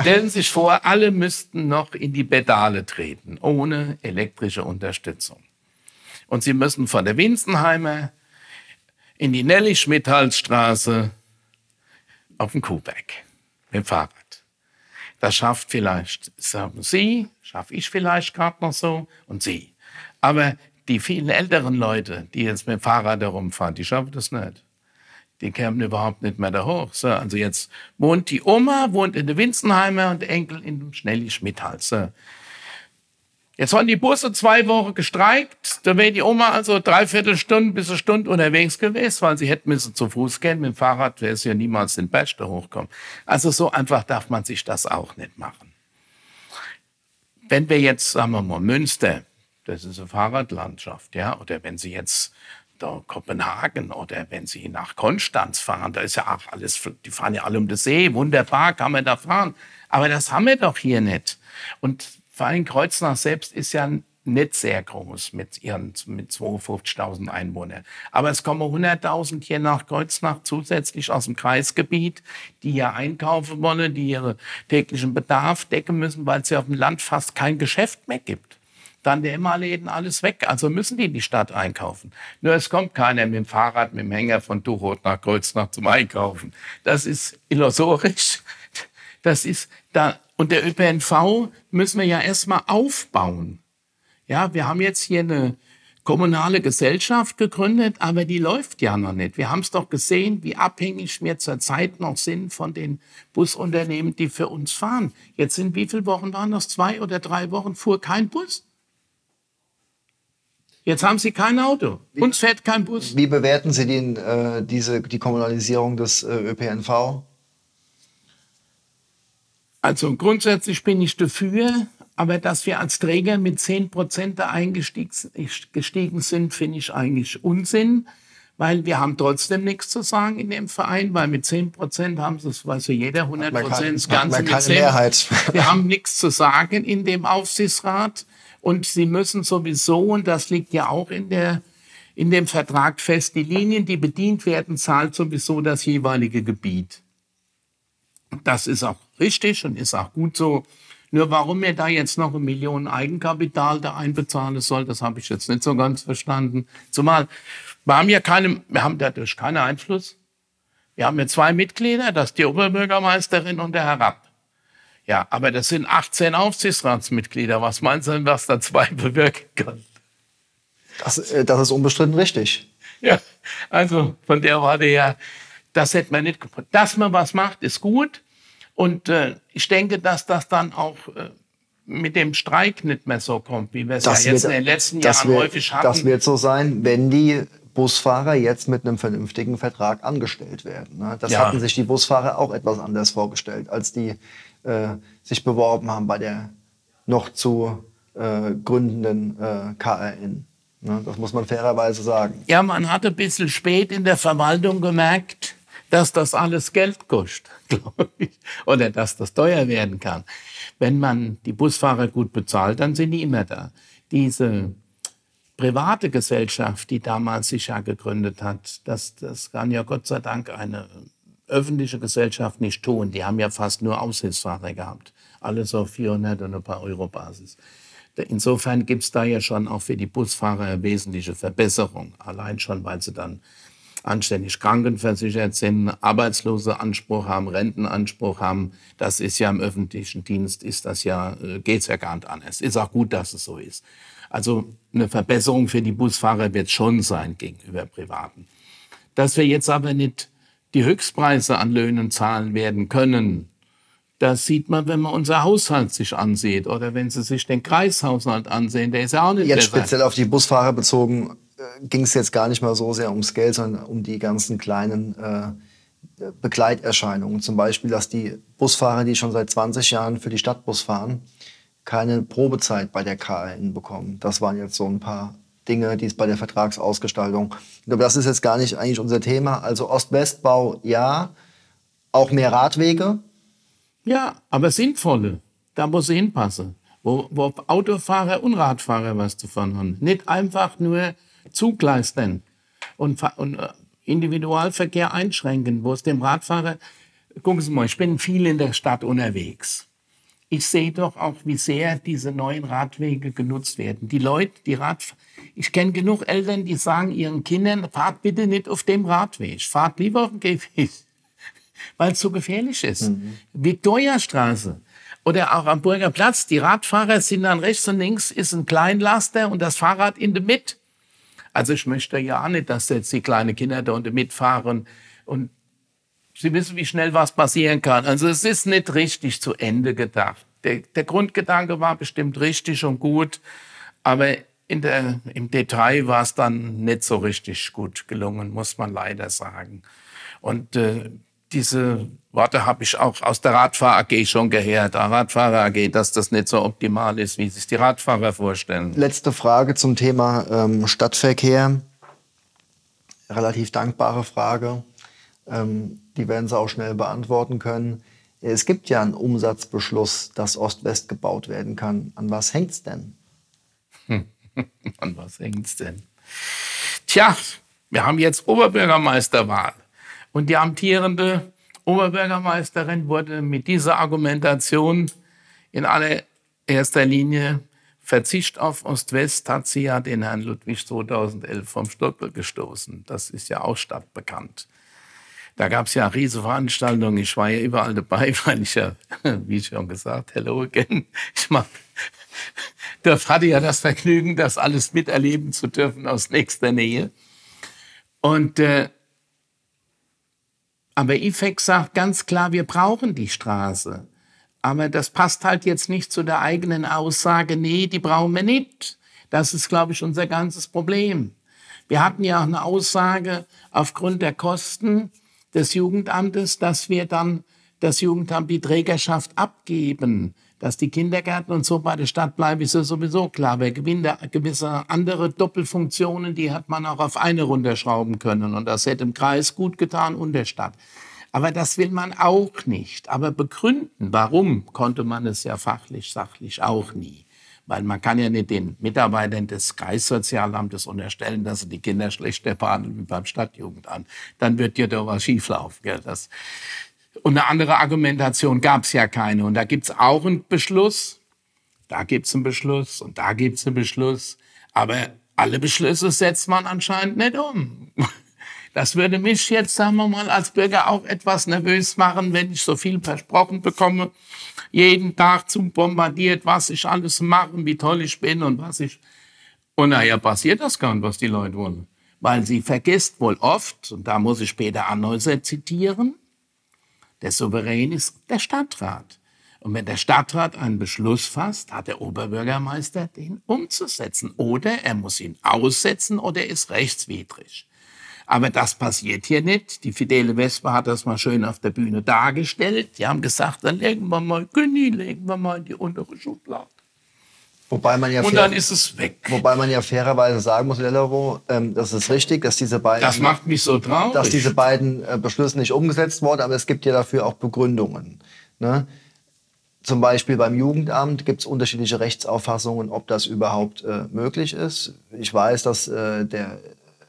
Stellen Sie sich vor, alle müssten noch in die Pedale treten, ohne elektrische Unterstützung. Und Sie müssen von der Winzenheimer in die Nelly-Schmidhalsstraße auf den Kuhberg mit dem Fahrrad. Das schafft vielleicht, sagen Sie, schaffe ich vielleicht gerade noch so und Sie. Aber die vielen älteren Leute, die jetzt mit dem Fahrrad herumfahren, die schaffen das nicht. Die kämen überhaupt nicht mehr da hoch. So, also jetzt wohnt die Oma, wohnt in der Winzenheimer und der Enkel in dem Schnelli Schmidhals. So. Jetzt waren die Busse zwei Wochen gestreikt. Da wäre die Oma also dreiviertel Stunde bis eine Stunde unterwegs gewesen, weil sie hätten müssen zu Fuß gehen. Mit dem Fahrrad wäre es ja niemals den Berg da hochkommen. Also so einfach darf man sich das auch nicht machen. Wenn wir jetzt, sagen wir mal, Münster, das ist eine Fahrradlandschaft, ja. Oder wenn Sie jetzt da Kopenhagen oder wenn Sie nach Konstanz fahren, da ist ja auch alles, die fahren ja alle um den See, wunderbar, kann man da fahren. Aber das haben wir doch hier nicht. Und vor allem Kreuznach selbst ist ja nicht sehr groß mit ihren mit 52.000 Einwohnern. Aber es kommen 100.000 hier nach Kreuznach zusätzlich aus dem Kreisgebiet, die hier einkaufen wollen, die ihre täglichen Bedarf decken müssen, weil es ja auf dem Land fast kein Geschäft mehr gibt dann der Läden alles weg. Also müssen die in die Stadt einkaufen. Nur es kommt keiner mit dem Fahrrad, mit dem Hänger von Duchot nach Kreuznach zum Einkaufen. Das ist illusorisch. Das ist da, und der ÖPNV müssen wir ja erstmal aufbauen. Ja, wir haben jetzt hier eine kommunale Gesellschaft gegründet, aber die läuft ja noch nicht. Wir haben es doch gesehen, wie abhängig wir zurzeit noch sind von den Busunternehmen, die für uns fahren. Jetzt sind wie viele Wochen waren das? Zwei oder drei Wochen fuhr kein Bus. Jetzt haben Sie kein Auto. Uns fährt kein Bus. Wie bewerten Sie den, äh, diese, die Kommunalisierung des äh, ÖPNV? Also grundsätzlich bin ich dafür, aber dass wir als Träger mit 10 Prozent da eingestiegen sind, finde ich eigentlich Unsinn, weil wir haben trotzdem nichts zu sagen in dem Verein, weil mit 10 Prozent haben sie, das weiß ja jeder, 100 Prozent das Ganze mit 10. Mehrheit. Wir haben nichts zu sagen in dem Aufsichtsrat. Und sie müssen sowieso, und das liegt ja auch in der in dem Vertrag fest, die Linien, die bedient werden, zahlt sowieso das jeweilige Gebiet. Das ist auch richtig und ist auch gut so. Nur warum mir da jetzt noch eine Million Eigenkapital da einbezahlen soll, das habe ich jetzt nicht so ganz verstanden. Zumal wir haben ja keine, wir haben dadurch keinen Einfluss. Wir haben ja zwei Mitglieder, das ist die Oberbürgermeisterin und der Herr Rapp. Ja, aber das sind 18 Aufsichtsratsmitglieder. Was Sie denn, was da zwei bewirken können? Das, äh, das ist unbestritten richtig. Ja, also von der Warte her, das hätte man nicht gefunden. Dass man was macht, ist gut. Und äh, ich denke, dass das dann auch äh, mit dem Streik nicht mehr so kommt, wie wir es ja jetzt wird, in den letzten Jahren wird, häufig hatten. Das wird so sein, wenn die Busfahrer jetzt mit einem vernünftigen Vertrag angestellt werden. Ne? Das ja. hatten sich die Busfahrer auch etwas anders vorgestellt, als die äh, sich beworben haben bei der noch zu äh, gründenden äh, KRN. Ne? Das muss man fairerweise sagen. Ja, man hat ein bisschen spät in der Verwaltung gemerkt, dass das alles Geld kostet, glaube ich, oder dass das teuer werden kann. Wenn man die Busfahrer gut bezahlt, dann sind die immer da. Diese private Gesellschaft, die damals sich ja gegründet hat, das, das kann ja Gott sei Dank eine öffentliche Gesellschaft nicht tun. Die haben ja fast nur Aushilfsfahrer gehabt. Alles auf 400 und ein paar Euro Basis. Insofern gibt es da ja schon auch für die Busfahrer eine wesentliche Verbesserung. Allein schon, weil sie dann anständig krankenversichert sind, Arbeitsloseanspruch haben, Rentenanspruch haben. Das ist ja im öffentlichen Dienst, ist das ja, äh, geht's ja gar nicht anders. Ist auch gut, dass es so ist. Also eine Verbesserung für die Busfahrer wird schon sein gegenüber Privaten. Dass wir jetzt aber nicht die Höchstpreise an Löhnen zahlen werden können, das sieht man, wenn man unser Haushalt sich ansieht oder wenn Sie sich den Kreishaushalt ansehen, der ist ja auch nicht Jetzt speziell auf die Busfahrer bezogen, äh, ging es jetzt gar nicht mal so sehr ums Geld, sondern um die ganzen kleinen äh, Begleiterscheinungen. Zum Beispiel, dass die Busfahrer, die schon seit 20 Jahren für die Stadtbus fahren, keine Probezeit bei der KLN bekommen. Das waren jetzt so ein paar Dinge, die es bei der Vertragsausgestaltung. Aber das ist jetzt gar nicht eigentlich unser Thema. Also Ost-West-Bau, ja. Auch mehr Radwege. Ja, aber sinnvolle. Da muss sie hinpassen. Wo, wo Autofahrer und Radfahrer was davon haben. Nicht einfach nur zugleistern und, und äh, Individualverkehr einschränken, wo es dem Radfahrer, gucken Sie mal, ich bin viel in der Stadt unterwegs. Ich sehe doch auch, wie sehr diese neuen Radwege genutzt werden. Die Leute, die Radfahrer, ich kenne genug Eltern, die sagen ihren Kindern, fahrt bitte nicht auf dem Radweg, fahrt lieber auf dem Gehweg, weil es so gefährlich ist. Mhm. Viktoriastraße oder auch am Burger Platz, die Radfahrer sind dann rechts und links, ist ein Kleinlaster und das Fahrrad in der Mitte. Also ich möchte ja nicht, dass jetzt die kleinen Kinder da unten mitfahren und Sie wissen, wie schnell was passieren kann. Also es ist nicht richtig zu Ende gedacht. Der, der Grundgedanke war bestimmt richtig und gut, aber in der, im Detail war es dann nicht so richtig gut gelungen, muss man leider sagen. Und äh, diese Worte habe ich auch aus der Radfahr AG schon gehört, der Radfahrer AG, dass das nicht so optimal ist, wie sich die Radfahrer vorstellen. Letzte Frage zum Thema ähm, Stadtverkehr. Relativ dankbare Frage. Ähm, die werden Sie auch schnell beantworten können. Es gibt ja einen Umsatzbeschluss, dass Ost-West gebaut werden kann. An was hängt es denn? An was hängt es denn? Tja, wir haben jetzt Oberbürgermeisterwahl. Und die amtierende Oberbürgermeisterin wurde mit dieser Argumentation in allererster Linie Verzicht auf Ost-West hat sie ja den Herrn Ludwig 2011 vom Stockel gestoßen. Das ist ja auch stadtbekannt. Da gab es ja riesige Veranstaltungen. Ich war ja überall dabei, weil ich ja, wie schon gesagt, hello again. Ich mach, Dörf hatte ja das Vergnügen, das alles miterleben zu dürfen aus nächster Nähe. Und äh, aber IFEC sagt ganz klar, wir brauchen die Straße. Aber das passt halt jetzt nicht zu der eigenen Aussage, nee, die brauchen wir nicht. Das ist, glaube ich, unser ganzes Problem. Wir hatten ja auch eine Aussage aufgrund der Kosten des Jugendamtes, dass wir dann das Jugendamt die Trägerschaft abgeben dass die Kindergärten und so bei der Stadt bleiben, ist ja sowieso klar. Wer gewinnt gewisse andere Doppelfunktionen, die hat man auch auf eine runterschrauben können. Und das hätte im Kreis gut getan und der Stadt. Aber das will man auch nicht. Aber begründen, warum, konnte man es ja fachlich, sachlich auch nie. Weil man kann ja nicht den Mitarbeitern des Kreissozialamtes unterstellen, dass sie die Kinder schlechter behandeln wie beim Stadtjugendamt. Dann wird ja da was schieflaufen. Gell? Das, und eine andere Argumentation gab es ja keine. Und da gibt es auch einen Beschluss, da gibt es einen Beschluss und da gibt es einen Beschluss. Aber alle Beschlüsse setzt man anscheinend nicht um. Das würde mich jetzt, sagen wir mal, als Bürger auch etwas nervös machen, wenn ich so viel versprochen bekomme, jeden Tag zum bombardiert, was ich alles mache, wie toll ich bin und was ich. Und naja, passiert das gar nicht, was die Leute wollen. Weil sie vergisst wohl oft, und da muss ich Peter Annäuser zitieren, der Souverän ist der Stadtrat. Und wenn der Stadtrat einen Beschluss fasst, hat der Oberbürgermeister den umzusetzen. Oder er muss ihn aussetzen oder er ist rechtswidrig. Aber das passiert hier nicht. Die Fidele Vespa hat das mal schön auf der Bühne dargestellt. Die haben gesagt, dann legen wir mal Günni, legen wir mal in die untere Schublade. Wobei man ja und dann ist es weg. Wobei man ja fairerweise sagen muss, Lellerow, ähm, das ist richtig, dass diese beiden, Das macht mich so traurig. dass diese beiden äh, Beschlüsse nicht umgesetzt wurden, aber es gibt ja dafür auch Begründungen. Ne? Zum Beispiel beim Jugendamt gibt es unterschiedliche Rechtsauffassungen, ob das überhaupt äh, möglich ist. Ich weiß, dass äh, der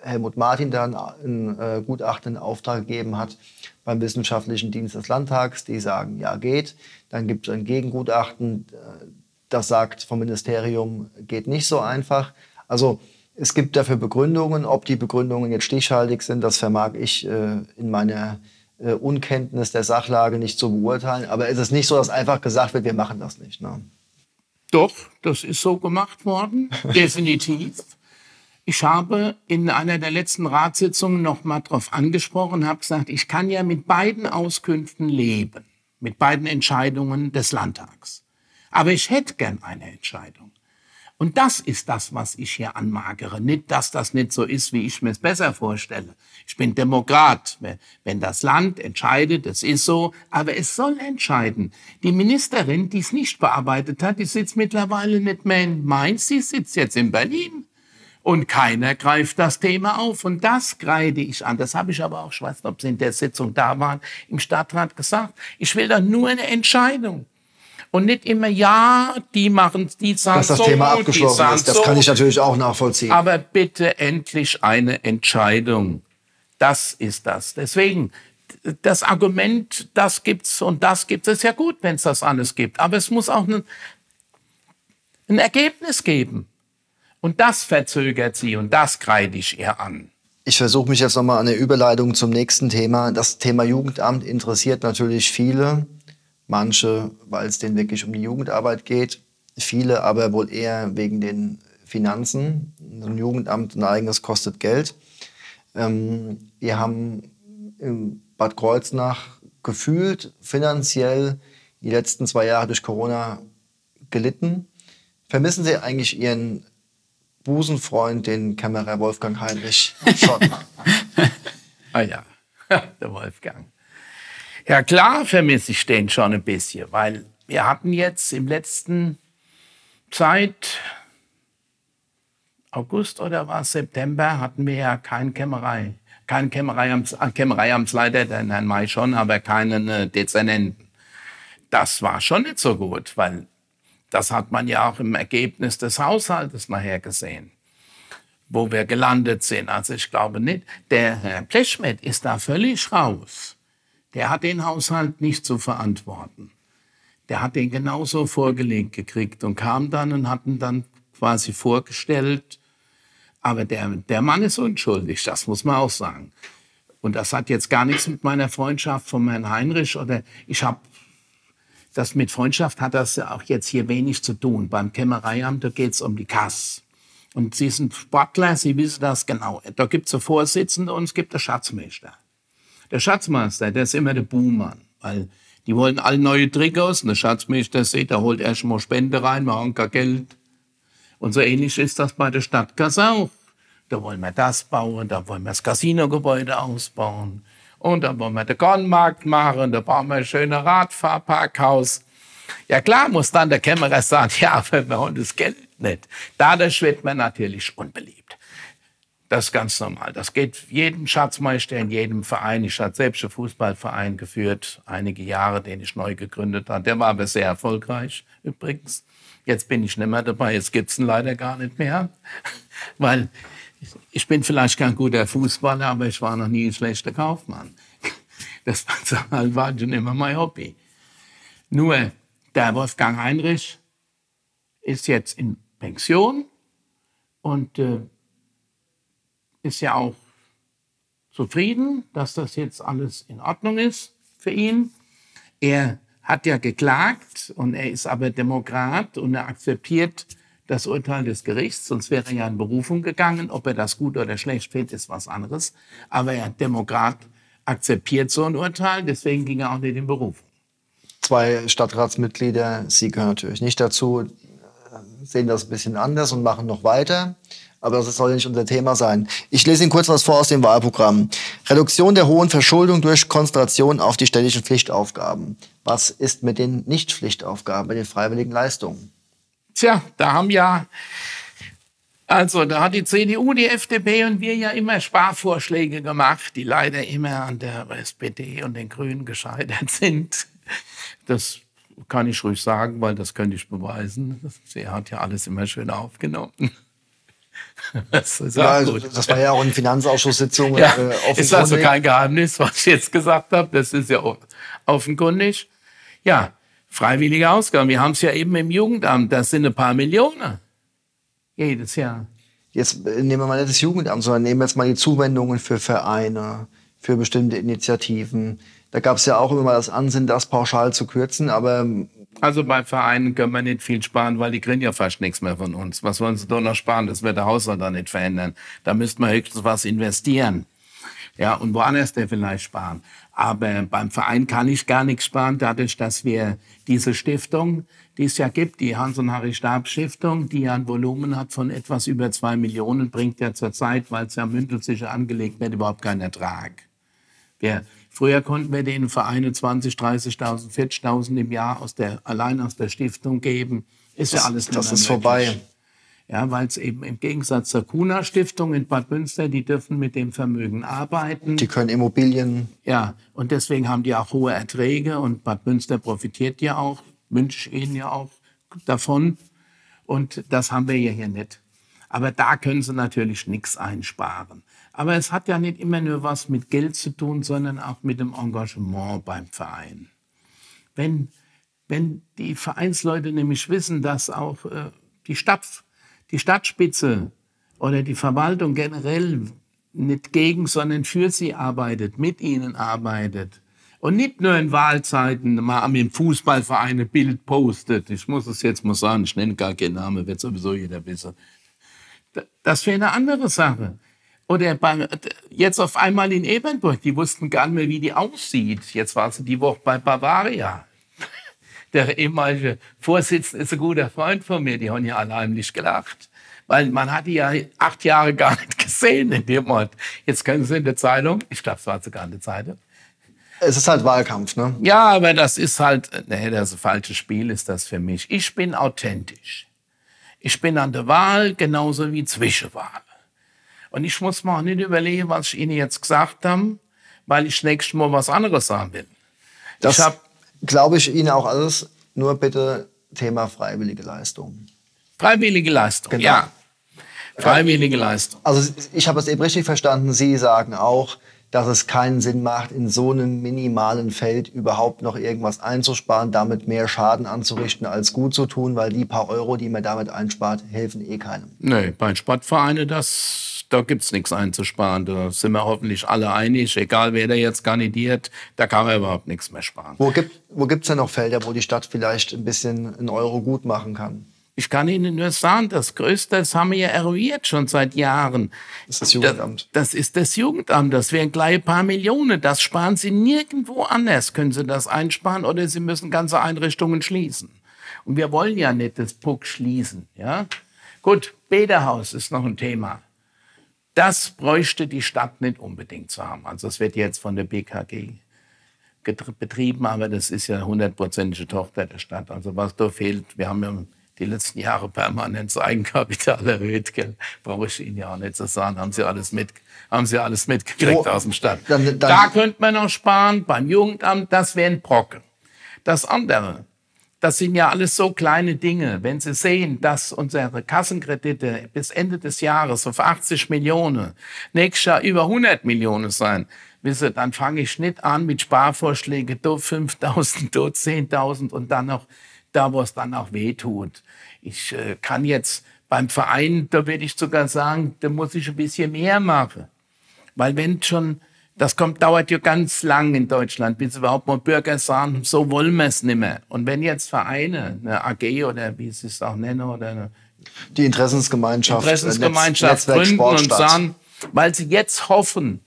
Helmut Martin dann ein äh, Gutachten in Auftrag gegeben hat beim Wissenschaftlichen Dienst des Landtags. Die sagen, ja, geht. Dann gibt es ein Gegengutachten, äh, das sagt vom Ministerium, geht nicht so einfach. Also es gibt dafür Begründungen. Ob die Begründungen jetzt stichhaltig sind, das vermag ich äh, in meiner äh, Unkenntnis der Sachlage nicht zu beurteilen. Aber es ist nicht so, dass einfach gesagt wird, wir machen das nicht. Ne? Doch, das ist so gemacht worden, definitiv. Ich habe in einer der letzten Ratssitzungen noch mal darauf angesprochen, habe gesagt, ich kann ja mit beiden Auskünften leben, mit beiden Entscheidungen des Landtags. Aber ich hätte gern eine Entscheidung. Und das ist das, was ich hier anmagere. Nicht, dass das nicht so ist, wie ich mir es besser vorstelle. Ich bin Demokrat. Wenn das Land entscheidet, das ist so. Aber es soll entscheiden. Die Ministerin, die es nicht bearbeitet hat, die sitzt mittlerweile nicht mehr in Mainz, die sitzt jetzt in Berlin. Und keiner greift das Thema auf. Und das kreide ich an. Das habe ich aber auch, ich weiß nicht, ob Sie in der Sitzung da waren, im Stadtrat gesagt. Ich will da nur eine Entscheidung. Und nicht immer, ja, die machen, die sagen Dass das so, Thema abgeschlossen ist, das so. kann ich natürlich auch nachvollziehen. Aber bitte endlich eine Entscheidung. Das ist das. Deswegen, das Argument, das gibt's und das gibt es ja gut, wenn es das alles gibt. Aber es muss auch ein, ein Ergebnis geben. Und das verzögert sie und das kreide ich ihr an. Ich versuche mich jetzt nochmal an eine Überleitung zum nächsten Thema. Das Thema Jugendamt interessiert natürlich viele. Manche, weil es denen wirklich um die Jugendarbeit geht. Viele aber wohl eher wegen den Finanzen. Ein Jugendamt, ein eigenes kostet Geld. Ähm, wir haben in Bad Kreuznach gefühlt finanziell die letzten zwei Jahre durch Corona gelitten. Vermissen Sie eigentlich Ihren Busenfreund, den Kämmerer Wolfgang Heinrich, schon? Ah ja, der Wolfgang. Ja klar vermisse ich den schon ein bisschen, weil wir hatten jetzt im letzten Zeit, August oder war es September, hatten wir ja keine Kämmerei. Keinen Kämmereiamts, äh, Kämmereiamtsleiter, den Herrn May schon, aber keinen äh, Dezernenten. Das war schon nicht so gut, weil das hat man ja auch im Ergebnis des Haushaltes nachher gesehen, wo wir gelandet sind. Also ich glaube nicht, der Herr Blechschmidt ist da völlig raus. Der hat den Haushalt nicht zu verantworten. Der hat den genauso vorgelegt gekriegt und kam dann und hat ihn dann quasi vorgestellt. Aber der, der Mann ist unschuldig, das muss man auch sagen. Und das hat jetzt gar nichts mit meiner Freundschaft von Herrn Heinrich oder ich habe das mit Freundschaft hat das ja auch jetzt hier wenig zu tun. Beim Kämmereiamt, da geht es um die Kasse. Und Sie sind Sportler, Sie wissen das genau. Da gibt es einen Vorsitzenden und es gibt einen Schatzmeister. Der Schatzmeister, der ist immer der Buhmann, weil die wollen alle neue Trikots und der Schatzmeister sieht, der holt erst mal Spende rein, wir haben kein Geld. Und so ähnlich ist das bei der Stadtkasse auch. Da wollen wir das bauen, da wollen wir das Casinogebäude ausbauen. Und dann wollen wir den Kornmarkt machen, da bauen wir ein schönes Radfahrparkhaus. Ja klar muss dann der Kämmerer sagen, ja, aber wir haben das Geld nicht. Dadurch wird man natürlich unbeliebt. Das ist ganz normal. Das geht jedem Schatzmeister in jedem Verein. Ich hatte selbst einen Fußballverein geführt, einige Jahre, den ich neu gegründet habe. Der war aber sehr erfolgreich übrigens. Jetzt bin ich nicht mehr dabei, jetzt gibt's ihn leider gar nicht mehr. Weil ich bin vielleicht kein guter Fußballer, aber ich war noch nie ein schlechter Kaufmann. Das war, schon immer mein Hobby. Nur der Wolfgang Heinrich ist jetzt in Pension und äh, ist ja auch zufrieden, dass das jetzt alles in Ordnung ist für ihn. Er hat ja geklagt und er ist aber Demokrat und er akzeptiert das Urteil des Gerichts, sonst wäre er ja in Berufung gegangen. Ob er das gut oder schlecht findet, ist was anderes. Aber er Demokrat akzeptiert so ein Urteil, deswegen ging er auch nicht in Berufung. Zwei Stadtratsmitglieder, Sie gehören natürlich nicht dazu, äh, sehen das ein bisschen anders und machen noch weiter. Aber das soll nicht unser Thema sein. Ich lese Ihnen kurz was vor aus dem Wahlprogramm. Reduktion der hohen Verschuldung durch Konzentration auf die städtischen Pflichtaufgaben. Was ist mit den Nicht-Pflichtaufgaben, mit den freiwilligen Leistungen? Tja, da haben ja, also da hat die CDU, die FDP und wir ja immer Sparvorschläge gemacht, die leider immer an der SPD und den Grünen gescheitert sind. Das kann ich ruhig sagen, weil das könnte ich beweisen. Sie hat ja alles immer schön aufgenommen. Das, ja, also, das war ja auch in Finanzausschusssitzungen. Ja, äh, ist also kein Geheimnis, was ich jetzt gesagt habe. Das ist ja offenkundig. Ja, freiwillige Ausgaben. Wir haben es ja eben im Jugendamt. Das sind ein paar Millionen jedes Jahr. Jetzt äh, nehmen wir mal nicht das Jugendamt, sondern nehmen wir jetzt mal die Zuwendungen für Vereine, für bestimmte Initiativen. Da gab es ja auch immer mal das Ansinnen, das pauschal zu kürzen, aber ähm, also bei Vereinen können wir nicht viel sparen, weil die kriegen ja fast nichts mehr von uns. Was wollen sie da noch sparen? Das wird der Haushalt da nicht verändern. Da müsste man höchstens was investieren. Ja, und woanders der vielleicht sparen. Aber beim Verein kann ich gar nichts sparen, dadurch, dass wir diese Stiftung, die es ja gibt, die Hans- und Harry-Stab-Stiftung, die ja ein Volumen hat von etwas über zwei Millionen, bringt ja zurzeit, weil es ja mündlich angelegt wird, überhaupt keinen Ertrag. Wir Früher konnten wir den Vereinen 20, 30.000, 40.000 im Jahr aus der, allein aus der Stiftung geben. Ist das, ja alles Das ist möglich. vorbei. Ja, weil es eben im Gegensatz zur Kuna Stiftung in Bad Münster, die dürfen mit dem Vermögen arbeiten. Die können Immobilien. Ja, und deswegen haben die auch hohe Erträge und Bad Münster profitiert ja auch, wünsche Ihnen ja auch davon. Und das haben wir ja hier nicht. Aber da können sie natürlich nichts einsparen. Aber es hat ja nicht immer nur was mit Geld zu tun, sondern auch mit dem Engagement beim Verein. Wenn, wenn die Vereinsleute nämlich wissen, dass auch äh, die, Stadt, die Stadtspitze oder die Verwaltung generell nicht gegen, sondern für sie arbeitet, mit ihnen arbeitet und nicht nur in Wahlzeiten mal am Fußballverein ein Bild postet. Ich muss es jetzt mal sagen, ich nenne gar keinen Namen, wird sowieso jeder wissen. Das wäre eine andere Sache. Oder bei, jetzt auf einmal in Ebernburg, die wussten gar nicht mehr, wie die aussieht. Jetzt war sie die Woche bei Bavaria. Der ehemalige Vorsitzende ist ein guter Freund von mir, die haben ja alle heimlich gelacht. Weil man hat die ja acht Jahre gar nicht gesehen in dem Ort. Jetzt können sie in der Zeitung, ich glaube, es war sogar in der Zeitung. Es ist halt Wahlkampf, ne? Ja, aber das ist halt, nee, das falsches Spiel ist das für mich. Ich bin authentisch. Ich bin an der Wahl genauso wie Zwischenwahl. Und ich muss mir auch nicht überlegen, was ich Ihnen jetzt gesagt habe, weil ich nächstes Mal was anderes sagen will. Das glaube ich Ihnen auch alles. Nur bitte Thema freiwillige Leistung. Freiwillige Leistung, genau. ja. Freiwillige Leistung. Also ich habe es eben richtig verstanden. Sie sagen auch, dass es keinen Sinn macht, in so einem minimalen Feld überhaupt noch irgendwas einzusparen, damit mehr Schaden anzurichten, als gut zu tun, weil die paar Euro, die man damit einspart, helfen eh keinem. Nee, bei Sportvereinen, das da gibt es nichts einzusparen. Da sind wir hoffentlich alle einig, egal wer da jetzt kandidiert, da kann man überhaupt nichts mehr sparen. Wo gibt wo gibt's denn noch Felder, wo die Stadt vielleicht ein bisschen einen Euro gut machen kann? Ich kann Ihnen nur sagen, das Größte, das haben wir ja eruiert schon seit Jahren. Das ist das Jugendamt. Das, das ist das Jugendamt. Das wären gleich ein paar Millionen. Das sparen Sie nirgendwo anders. Können Sie das einsparen oder Sie müssen ganze Einrichtungen schließen. Und wir wollen ja nicht das Puck schließen. Ja? Gut, Bäderhaus ist noch ein Thema. Das bräuchte die Stadt nicht unbedingt zu haben. Also es wird jetzt von der BKG betrieben, aber das ist ja hundertprozentige Tochter der Stadt. Also was da fehlt, wir haben ja die letzten Jahre permanent das Eigenkapital erhöht, gell? brauche ich Ihnen ja auch nicht zu sagen, haben Sie alles, mit, haben Sie alles mitgekriegt oh, aus dem Stadt. Dann, dann da könnte man noch sparen, beim Jugendamt, das wäre ein Brocken. Das andere, das sind ja alles so kleine Dinge. Wenn Sie sehen, dass unsere Kassenkredite bis Ende des Jahres auf 80 Millionen, nächstes Jahr über 100 Millionen sein, wisse, dann fange ich nicht an mit Sparvorschlägen, da 5.000, da 10.000 und dann noch da, wo es dann auch weh tut. Ich äh, kann jetzt beim Verein, da würde ich sogar sagen, da muss ich ein bisschen mehr machen. Weil wenn schon das kommt, dauert ja ganz lang in Deutschland, bis überhaupt mal Bürger sagen, so wollen wir es nicht mehr. Und wenn jetzt Vereine, eine AG oder wie sie es auch nennen, oder eine die Interessensgemeinschaft, Interessensgemeinschaft Netz, gründen und sagen, weil sie jetzt hoffen,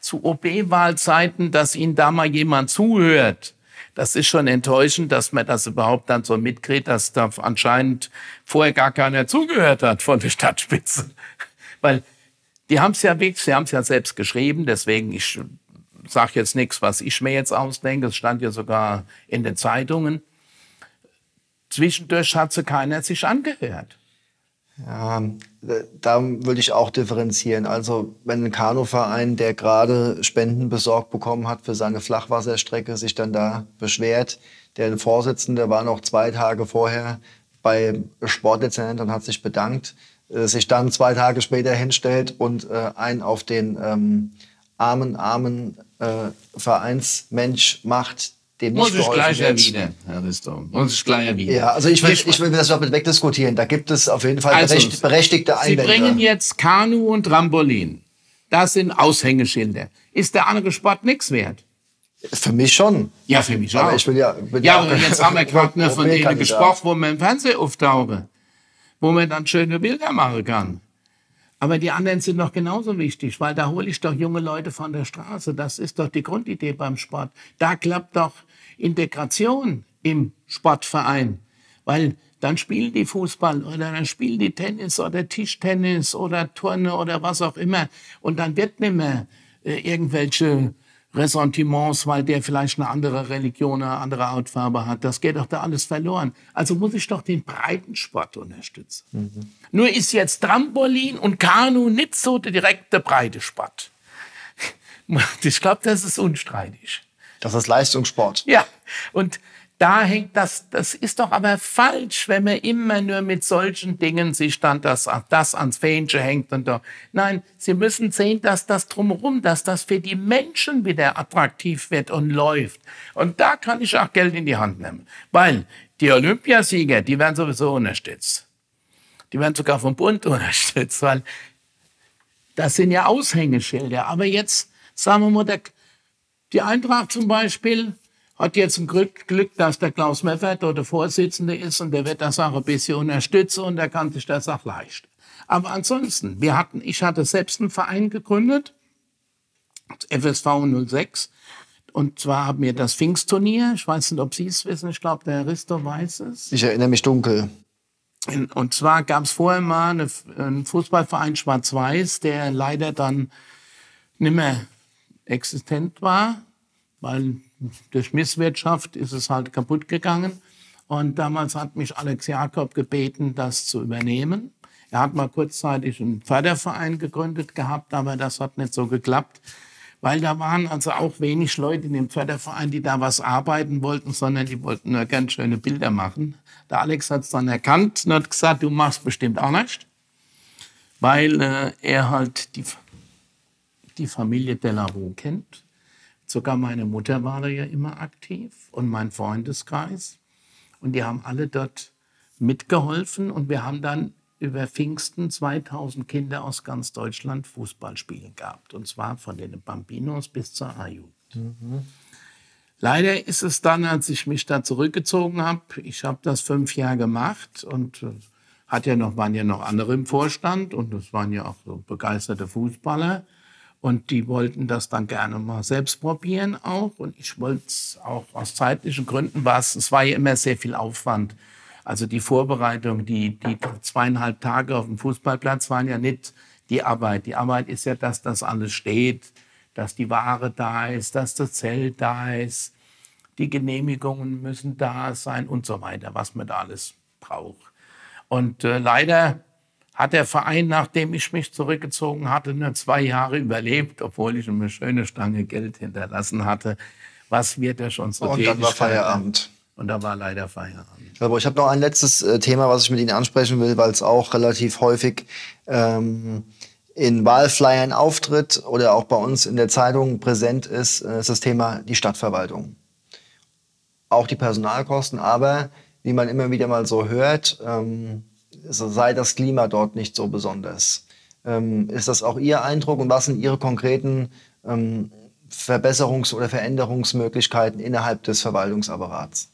zu OB-Wahlzeiten, dass ihnen da mal jemand zuhört. Das ist schon enttäuschend, dass man das überhaupt dann so mitkriegt, dass da anscheinend vorher gar keiner zugehört hat von der Stadtspitze. Weil die haben es ja wirklich, sie haben es ja selbst geschrieben, deswegen ich sage jetzt nichts, was ich mir jetzt ausdenke. Es stand ja sogar in den Zeitungen. Zwischendurch hat sie keiner sich angehört. Ja, da würde ich auch differenzieren. Also wenn ein Kanuverein, der gerade Spenden besorgt bekommen hat für seine Flachwasserstrecke, sich dann da beschwert, der Vorsitzende war noch zwei Tage vorher bei Sportdezernent und hat sich bedankt, äh, sich dann zwei Tage später hinstellt und äh, einen auf den ähm, armen, armen äh, Vereinsmensch macht, dem Muss nicht ich gleich erwidern, Herr Risto. Muss ich gleich erwidern. Ja, also ich will, ich will das doppelt wegdiskutieren. Da gibt es auf jeden Fall Also, berecht, berechtigte Sie Einwände. bringen jetzt Kanu und Trampolin. Das sind Aushängeschilder. Ist der andere Sport nichts wert? Für mich schon. Ja, für mich Aber auch. ich will ja, bin ja, auch aber jetzt haben wir gerade nur von denen gesprochen, wo man im Fernsehen auftauchen, wo man dann schöne Bilder machen kann. Aber die anderen sind doch genauso wichtig, weil da hole ich doch junge Leute von der Straße. Das ist doch die Grundidee beim Sport. Da klappt doch Integration im Sportverein, weil dann spielen die Fußball oder dann spielen die Tennis oder Tischtennis oder Turne oder was auch immer. Und dann wird nicht mehr äh, irgendwelche Ressentiments, weil der vielleicht eine andere Religion, eine andere Hautfarbe hat. Das geht doch da alles verloren. Also muss ich doch den Breitensport unterstützen. Nur ist jetzt Trampolin und Kanu nicht so der direkte Breitesport. Ich glaube, das ist unstreitig. Das ist Leistungssport. Ja, und da hängt das, das ist doch aber falsch, wenn man immer nur mit solchen Dingen sich dann das, das ans Fähnchen hängt und da. Nein, Sie müssen sehen, dass das drumherum, dass das für die Menschen wieder attraktiv wird und läuft. Und da kann ich auch Geld in die Hand nehmen. Weil die Olympiasieger, die werden sowieso unterstützt. Die werden sogar vom Bund unterstützt, weil das sind ja Aushängeschilder. Aber jetzt, sagen wir mal, der, die Eintracht zum Beispiel hat jetzt ein Glück, Glück, dass der Klaus Meffert dort der Vorsitzende ist und der wird das auch ein bisschen unterstützen und der kann sich das auch leisten. Aber ansonsten, wir hatten, ich hatte selbst einen Verein gegründet, FSV 06, und zwar haben wir das Pfingstturnier, ich weiß nicht, ob Sie es wissen, ich glaube, der Risto weiß es. Ich erinnere mich dunkel. Und zwar gab es vorher mal eine, einen Fußballverein Schwarz-Weiß, der leider dann nicht mehr existent war, weil durch Misswirtschaft ist es halt kaputt gegangen. Und damals hat mich Alex Jakob gebeten, das zu übernehmen. Er hat mal kurzzeitig einen Förderverein gegründet gehabt, aber das hat nicht so geklappt, weil da waren also auch wenig Leute in dem Förderverein, die da was arbeiten wollten, sondern die wollten nur ganz schöne Bilder machen. Der Alex hat es dann erkannt und hat gesagt, du machst bestimmt auch nicht, weil äh, er halt die, die Familie Delarue kennt. Sogar meine Mutter war da ja immer aktiv und mein Freundeskreis. Und die haben alle dort mitgeholfen und wir haben dann über Pfingsten 2000 Kinder aus ganz Deutschland Fußball spielen gehabt. Und zwar von den Bambinos bis zur A-Jugend. Leider ist es dann, als ich mich da zurückgezogen habe, ich habe das fünf Jahre gemacht und äh, hat ja noch, waren ja noch andere im Vorstand und das waren ja auch so begeisterte Fußballer. Und die wollten das dann gerne mal selbst probieren auch. Und ich wollte es auch aus zeitlichen Gründen war es, es war ja immer sehr viel Aufwand. Also die Vorbereitung, die, die zweieinhalb Tage auf dem Fußballplatz waren ja nicht die Arbeit. Die Arbeit ist ja, dass das alles steht, dass die Ware da ist, dass das Zelt da ist, die Genehmigungen müssen da sein und so weiter, was man da alles braucht. Und äh, leider hat der Verein, nachdem ich mich zurückgezogen hatte, nur zwei Jahre überlebt, obwohl ich eine schöne Stange Geld hinterlassen hatte. Was wird er schon so Und dann war Feierabend. Und da war leider Feierabend. Aber ich habe noch ein letztes äh, Thema, was ich mit Ihnen ansprechen will, weil es auch relativ häufig ähm, in Wahlflyern auftritt oder auch bei uns in der Zeitung präsent ist, äh, ist das Thema die Stadtverwaltung. Auch die Personalkosten, aber wie man immer wieder mal so hört, ähm, sei das Klima dort nicht so besonders. Ähm, ist das auch Ihr Eindruck und was sind Ihre konkreten ähm, Verbesserungs- oder Veränderungsmöglichkeiten innerhalb des Verwaltungsapparats?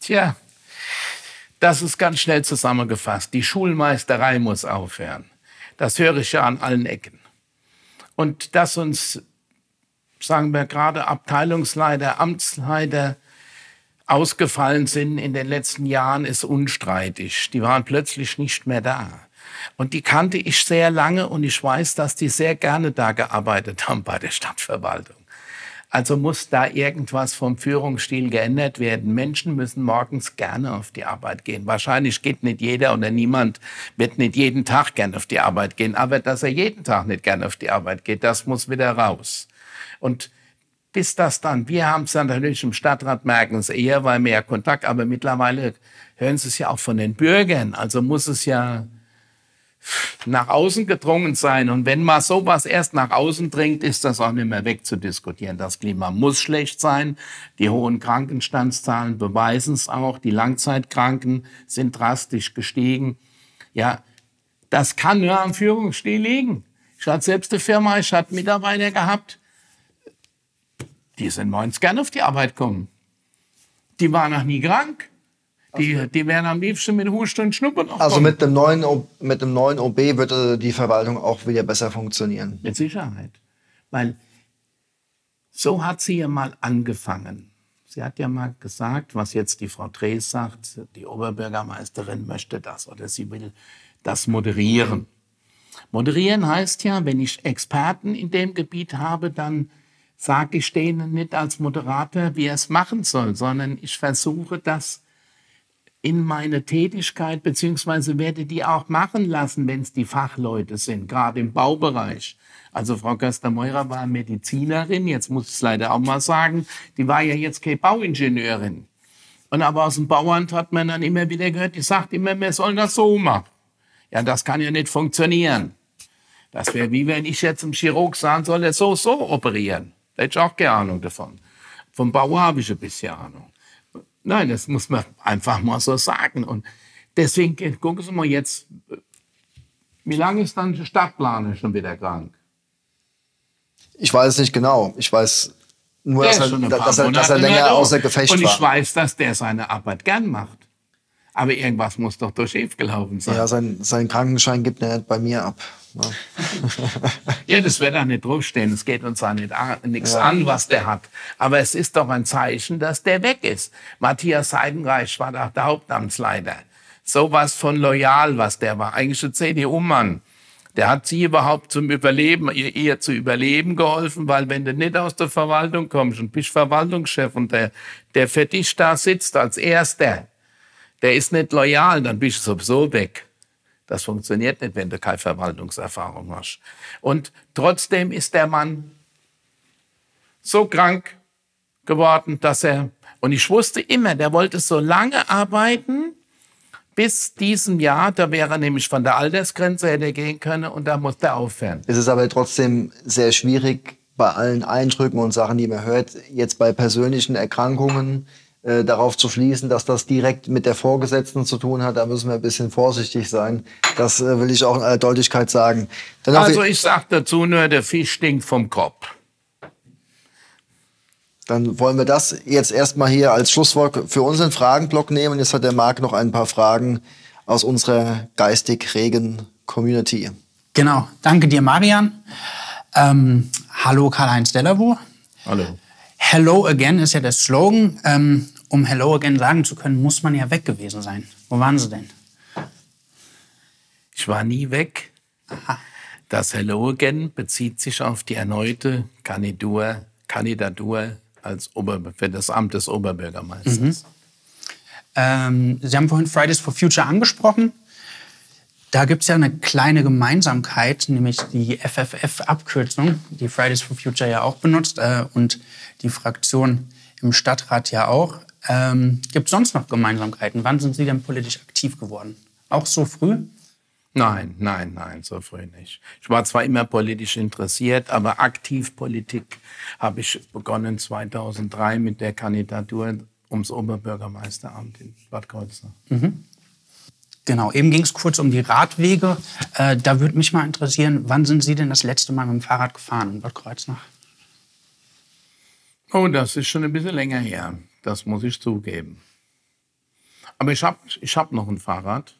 Tja, das ist ganz schnell zusammengefasst. Die Schulmeisterei muss aufhören. Das höre ich ja an allen Ecken. Und dass uns, sagen wir gerade, Abteilungsleiter, Amtsleiter ausgefallen sind in den letzten Jahren, ist unstreitig. Die waren plötzlich nicht mehr da. Und die kannte ich sehr lange und ich weiß, dass die sehr gerne da gearbeitet haben bei der Stadtverwaltung. Also muss da irgendwas vom Führungsstil geändert werden. Menschen müssen morgens gerne auf die Arbeit gehen. Wahrscheinlich geht nicht jeder oder niemand wird nicht jeden Tag gerne auf die Arbeit gehen. Aber dass er jeden Tag nicht gerne auf die Arbeit geht, das muss wieder raus. Und bis das dann, wir haben es dann natürlich im Stadtrat merken es eher, weil mehr Kontakt, aber mittlerweile hören Sie es ja auch von den Bürgern. Also muss es ja nach außen gedrungen sein. Und wenn mal sowas erst nach außen dringt, ist das auch nicht mehr wegzudiskutieren. Das Klima muss schlecht sein. Die hohen Krankenstandszahlen beweisen es auch. Die Langzeitkranken sind drastisch gestiegen. Ja, das kann nur am Führungsstil liegen. Ich hatte selbst eine Firma, ich hatte Mitarbeiter gehabt, die sind morgens gerne auf die Arbeit gekommen. Die waren noch nie krank. Die, die wären am liebsten mit Husten und Schnuppern Also mit dem, neuen, mit dem neuen OB wird äh, die Verwaltung auch wieder besser funktionieren. Mit Sicherheit. Weil so hat sie ja mal angefangen. Sie hat ja mal gesagt, was jetzt die Frau Drees sagt, die Oberbürgermeisterin möchte das oder sie will das moderieren. Moderieren heißt ja, wenn ich Experten in dem Gebiet habe, dann sage ich denen nicht als Moderator, wie er es machen soll, sondern ich versuche das in meine Tätigkeit, beziehungsweise werde die auch machen lassen, wenn es die Fachleute sind, gerade im Baubereich. Also Frau Köster-Meurer war Medizinerin, jetzt muss ich es leider auch mal sagen, die war ja jetzt keine Bauingenieurin. Und aber aus dem Bauamt hat man dann immer wieder gehört, die sagt immer, wir sollen das so machen. Ja, das kann ja nicht funktionieren. Das wäre wie wenn ich jetzt einem Chirurg sagen soll, so, so operieren. Da hätte ich auch keine Ahnung davon. Vom Bau habe ich ein bisschen Ahnung. Nein, das muss man einfach mal so sagen. Und deswegen gucken Sie mal jetzt, wie lange ist dann der Stadtplaner schon wieder krank? Ich weiß nicht genau. Ich weiß nur, dass er, dass, er, dass er, länger außer Gefecht war. Und ich weiß, dass der seine Arbeit gern macht. Aber irgendwas muss doch durch schief gelaufen sein. Ja, sein, seinen Krankenschein gibt er bei mir ab. Ja, ja das wird da nicht draufstehen. Es geht uns auch nicht an, nichts ja. an, was der hat. Aber es ist doch ein Zeichen, dass der weg ist. Matthias Heidenreich war doch der Hauptamtsleiter. Sowas von loyal, was der war. Eigentlich ein CDU-Mann. Der hat sie überhaupt zum Überleben, ihr, ihr zu überleben geholfen, weil wenn du nicht aus der Verwaltung kommst und bist Verwaltungschef und der, der für dich da sitzt als Erster, der ist nicht loyal, dann bist du sowieso weg. Das funktioniert nicht, wenn du keine Verwaltungserfahrung hast. Und trotzdem ist der Mann so krank geworden, dass er, und ich wusste immer, der wollte so lange arbeiten, bis diesem Jahr, da wäre er nämlich von der Altersgrenze hätte gehen können und da musste er aufhören. Es ist aber trotzdem sehr schwierig bei allen Eindrücken und Sachen, die man hört, jetzt bei persönlichen Erkrankungen, äh, darauf zu schließen, dass das direkt mit der Vorgesetzten zu tun hat, da müssen wir ein bisschen vorsichtig sein. Das äh, will ich auch in aller Deutlichkeit sagen. Dann also ich sage dazu nur, der Fisch stinkt vom Kopf. Dann wollen wir das jetzt erstmal hier als Schlusswort für unseren Fragenblock nehmen. Jetzt hat der Marc noch ein paar Fragen aus unserer geistig regen Community. Genau, danke dir, Marian. Ähm, hallo Karl-Heinz Dellerwo. Hallo. Hello again ist ja der Slogan. Ähm, um Hello Again sagen zu können, muss man ja weg gewesen sein. Wo waren Sie denn? Ich war nie weg. Aha. Das Hello Again bezieht sich auf die erneute Kandidatur, Kandidatur als Ober für das Amt des Oberbürgermeisters. Mhm. Ähm, Sie haben vorhin Fridays for Future angesprochen. Da gibt es ja eine kleine Gemeinsamkeit, nämlich die FFF-Abkürzung, die Fridays for Future ja auch benutzt äh, und die Fraktion im Stadtrat ja auch. Ähm, Gibt es sonst noch Gemeinsamkeiten? Wann sind Sie denn politisch aktiv geworden? Auch so früh? Nein, nein, nein, so früh nicht. Ich war zwar immer politisch interessiert, aber aktiv Politik habe ich begonnen 2003 mit der Kandidatur ums Oberbürgermeisteramt in Bad Kreuznach. Mhm. Genau, eben ging es kurz um die Radwege. Äh, da würde mich mal interessieren, wann sind Sie denn das letzte Mal mit dem Fahrrad gefahren in Bad Kreuznach? Oh, das ist schon ein bisschen länger her. Das muss ich zugeben. Aber ich habe ich hab noch ein Fahrrad.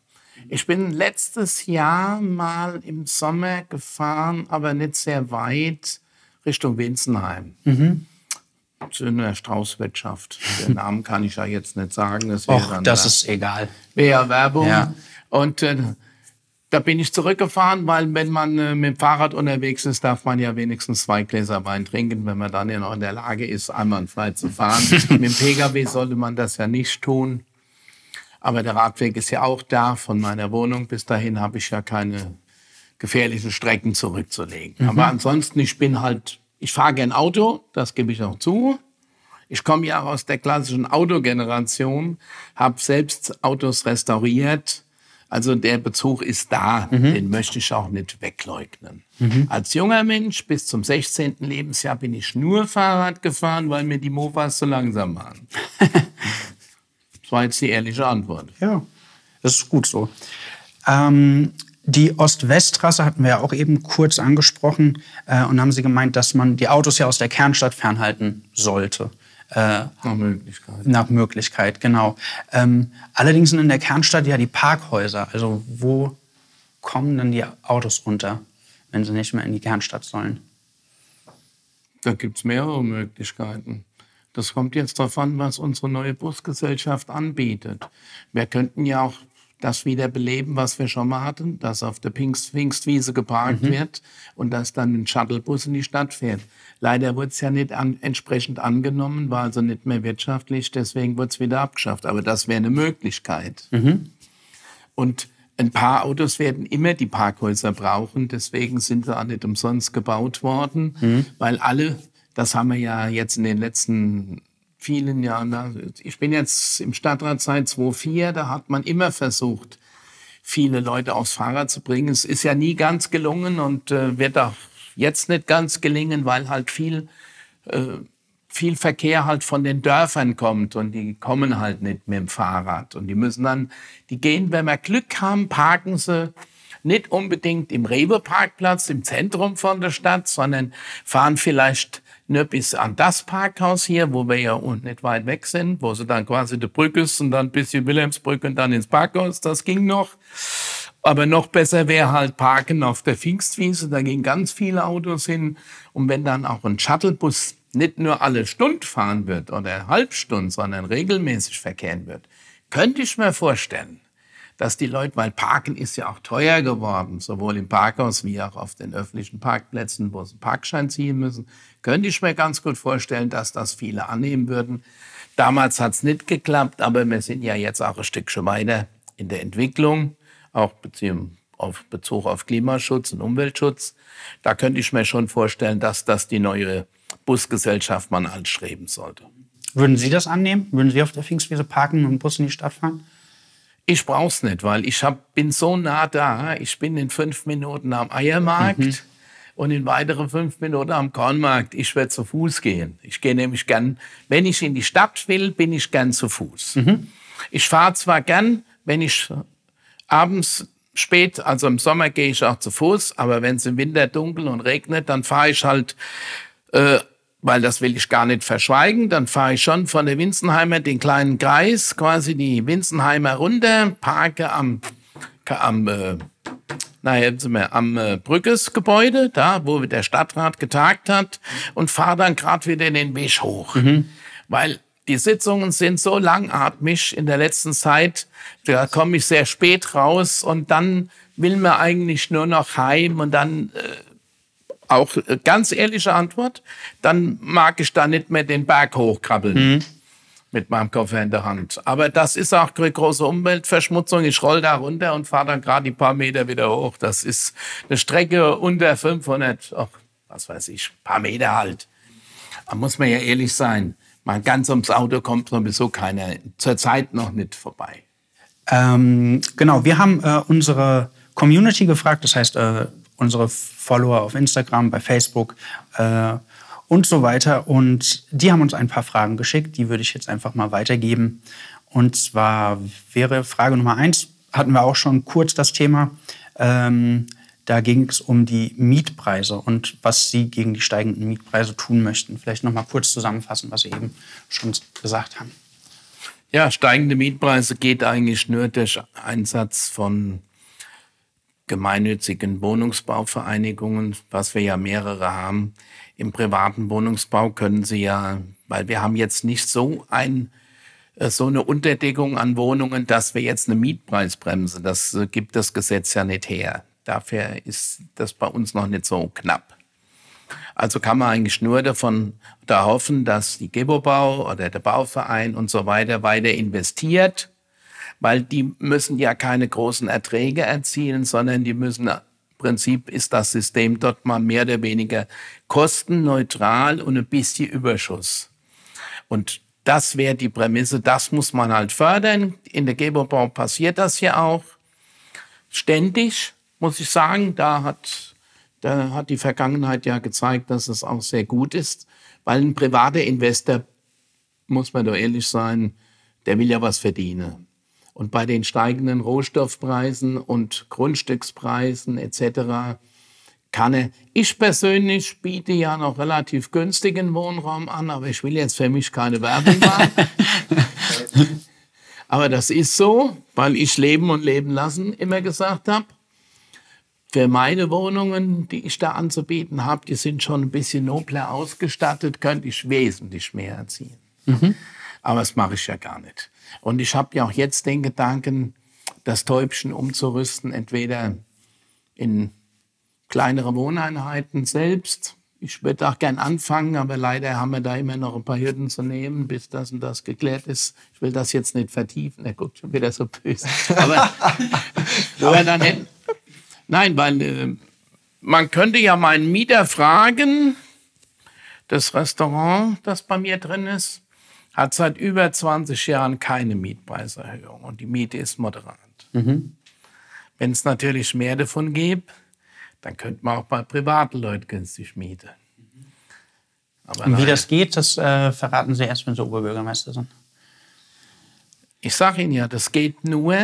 Ich bin letztes Jahr mal im Sommer gefahren, aber nicht sehr weit, Richtung Winzenheim. Mhm. Zu einer Straußwirtschaft. Den Namen kann ich ja jetzt nicht sagen. Das, Och, das ist egal. Wäre Werbung. Ja. Und äh, Da bin ich zurückgefahren, weil wenn man äh, mit dem Fahrrad unterwegs ist, darf man ja wenigstens zwei Gläser Wein trinken, wenn man dann ja noch in der Lage ist, einwandfrei zu fahren. mit dem Pkw sollte man das ja nicht tun. Aber der Radweg ist ja auch da von meiner Wohnung. Bis dahin habe ich ja keine gefährlichen Strecken zurückzulegen. Mhm. Aber ansonsten, ich bin halt, ich fahre gern Auto, das gebe ich auch zu. Ich komme ja aus der klassischen Autogeneration, habe selbst Autos restauriert. Also der Bezug ist da, mhm. den möchte ich auch nicht wegleugnen. Mhm. Als junger Mensch bis zum 16. Lebensjahr bin ich nur Fahrrad gefahren, weil mir die Mofas zu langsam waren. das war jetzt die ehrliche Antwort. Ja, das ist gut so. Ähm, die Ost-West-Trasse hatten wir ja auch eben kurz angesprochen äh, und haben Sie gemeint, dass man die Autos ja aus der Kernstadt fernhalten sollte. Äh, nach Möglichkeit. Nach Möglichkeit, genau. Ähm, allerdings sind in der Kernstadt ja die Parkhäuser. Also wo kommen dann die Autos unter, wenn sie nicht mehr in die Kernstadt sollen? Da gibt es mehrere Möglichkeiten. Das kommt jetzt darauf an, was unsere neue Busgesellschaft anbietet. Wir könnten ja auch das wieder beleben, was wir schon mal hatten, dass auf der Pfingst Pfingstwiese geparkt mhm. wird und dass dann ein Shuttlebus in die Stadt fährt. Leider wurde es ja nicht an, entsprechend angenommen, war also nicht mehr wirtschaftlich, deswegen wurde es wieder abgeschafft. Aber das wäre eine Möglichkeit. Mhm. Und ein paar Autos werden immer die Parkhäuser brauchen, deswegen sind sie auch nicht umsonst gebaut worden, mhm. weil alle, das haben wir ja jetzt in den letzten vielen Jahren. Ich bin jetzt im Stadtrat seit 2004, da hat man immer versucht, viele Leute aufs Fahrrad zu bringen. Es ist ja nie ganz gelungen und äh, wird auch jetzt nicht ganz gelingen, weil halt viel, äh, viel Verkehr halt von den Dörfern kommt und die kommen halt nicht mit dem Fahrrad. Und die müssen dann, die gehen, wenn wir Glück haben, parken sie nicht unbedingt im Rewe-Parkplatz im Zentrum von der Stadt, sondern fahren vielleicht nur bis an das Parkhaus hier, wo wir ja nicht weit weg sind, wo sie dann quasi die Brücke ist und dann bis die Wilhelmsbrücke und dann ins Parkhaus. Das ging noch. Aber noch besser wäre halt Parken auf der Pfingstwiese. Da gehen ganz viele Autos hin. Und wenn dann auch ein Shuttlebus nicht nur alle Stunden fahren wird oder Halbstunde, sondern regelmäßig verkehren wird, könnte ich mir vorstellen, dass die Leute, weil Parken ist ja auch teuer geworden, sowohl im Parkhaus wie auch auf den öffentlichen Parkplätzen, wo sie einen Parkschein ziehen müssen, könnte ich mir ganz gut vorstellen, dass das viele annehmen würden. Damals hat es nicht geklappt, aber wir sind ja jetzt auch ein Stückchen weiter in der Entwicklung, auch beziehungsweise auf Bezug auf Klimaschutz und Umweltschutz. Da könnte ich mir schon vorstellen, dass das die neue Busgesellschaft man anstreben sollte. Würden Sie das annehmen? Würden Sie auf der Pfingstwiese parken und Bus in die Stadt fahren? Ich brauch's nicht, weil ich hab, bin so nah da. Ich bin in fünf Minuten am Eiermarkt mhm. und in weitere fünf Minuten am Kornmarkt. Ich werde zu Fuß gehen. Ich gehe nämlich gern, wenn ich in die Stadt will, bin ich gern zu Fuß. Mhm. Ich fahre zwar gern, wenn ich abends spät, also im Sommer gehe ich auch zu Fuß, aber wenn es im Winter dunkel und regnet, dann fahre ich halt äh, weil das will ich gar nicht verschweigen. Dann fahre ich schon von der Winzenheimer den kleinen Kreis, quasi die Winzenheimer runter, parke am, am äh, naja, am äh, Brückesgebäude, da wo der Stadtrat getagt hat, und fahre dann gerade wieder den Weg hoch. Mhm. Weil die Sitzungen sind so langatmig in der letzten Zeit, da komme ich sehr spät raus und dann will man eigentlich nur noch heim und dann äh, auch äh, ganz ehrliche Antwort, dann mag ich da nicht mehr den Berg hochkrabbeln. Mhm. Mit meinem Koffer in der Hand. Aber das ist auch große Umweltverschmutzung. Ich roll da runter und fahre dann gerade die paar Meter wieder hoch. Das ist eine Strecke unter 500, ach, was weiß ich, paar Meter halt. Da muss man ja ehrlich sein. Mal ganz ums Auto kommt sowieso keiner zurzeit noch nicht vorbei. Ähm, genau, wir haben äh, unsere Community gefragt, das heißt äh, unsere Follower auf Instagram, bei Facebook äh, und so weiter. Und die haben uns ein paar Fragen geschickt, die würde ich jetzt einfach mal weitergeben. Und zwar wäre Frage Nummer eins, hatten wir auch schon kurz das Thema. Ähm, da ging es um die Mietpreise und was Sie gegen die steigenden Mietpreise tun möchten. Vielleicht noch mal kurz zusammenfassen, was Sie eben schon gesagt haben. Ja, steigende Mietpreise geht eigentlich nur durch Einsatz von gemeinnützigen Wohnungsbauvereinigungen, was wir ja mehrere haben. Im privaten Wohnungsbau können Sie ja, weil wir haben jetzt nicht so ein äh, so eine Unterdeckung an Wohnungen, dass wir jetzt eine Mietpreisbremse, das äh, gibt das Gesetz ja nicht her. Dafür ist das bei uns noch nicht so knapp. Also kann man eigentlich nur davon da hoffen, dass die Gebobau oder der Bauverein und so weiter weiter investiert, weil die müssen ja keine großen Erträge erzielen, sondern die müssen im Prinzip ist das System dort mal mehr oder weniger kostenneutral und ein bisschen Überschuss. Und das wäre die Prämisse, das muss man halt fördern. In der Gebobau passiert das ja auch ständig, muss ich sagen. Da hat da hat die Vergangenheit ja gezeigt, dass es auch sehr gut ist, weil ein privater Investor, muss man doch ehrlich sein, der will ja was verdienen. Und bei den steigenden Rohstoffpreisen und Grundstückspreisen etc. kann er, ich persönlich biete ja noch relativ günstigen Wohnraum an, aber ich will jetzt für mich keine Werbung machen. aber das ist so, weil ich Leben und Leben lassen immer gesagt habe für meine Wohnungen, die ich da anzubieten habe, die sind schon ein bisschen nobler ausgestattet, könnte ich wesentlich mehr erzielen. Mhm. Aber das mache ich ja gar nicht. Und ich habe ja auch jetzt den Gedanken, das Täubchen umzurüsten, entweder in kleinere Wohneinheiten selbst. Ich würde auch gern anfangen, aber leider haben wir da immer noch ein paar Hürden zu nehmen, bis das und das geklärt ist. Ich will das jetzt nicht vertiefen, er guckt schon wieder so böse. Aber, aber dann hätten, Nein, weil äh, man könnte ja meinen Mieter fragen, das Restaurant, das bei mir drin ist, hat seit über 20 Jahren keine Mietpreiserhöhung und die Miete ist moderat. Mhm. Wenn es natürlich mehr davon gäbe, dann könnte man auch bei privaten Leuten günstig mieten. Aber und wie das geht, das äh, verraten Sie erst, wenn Sie Oberbürgermeister sind. Ich sage Ihnen ja, das geht nur.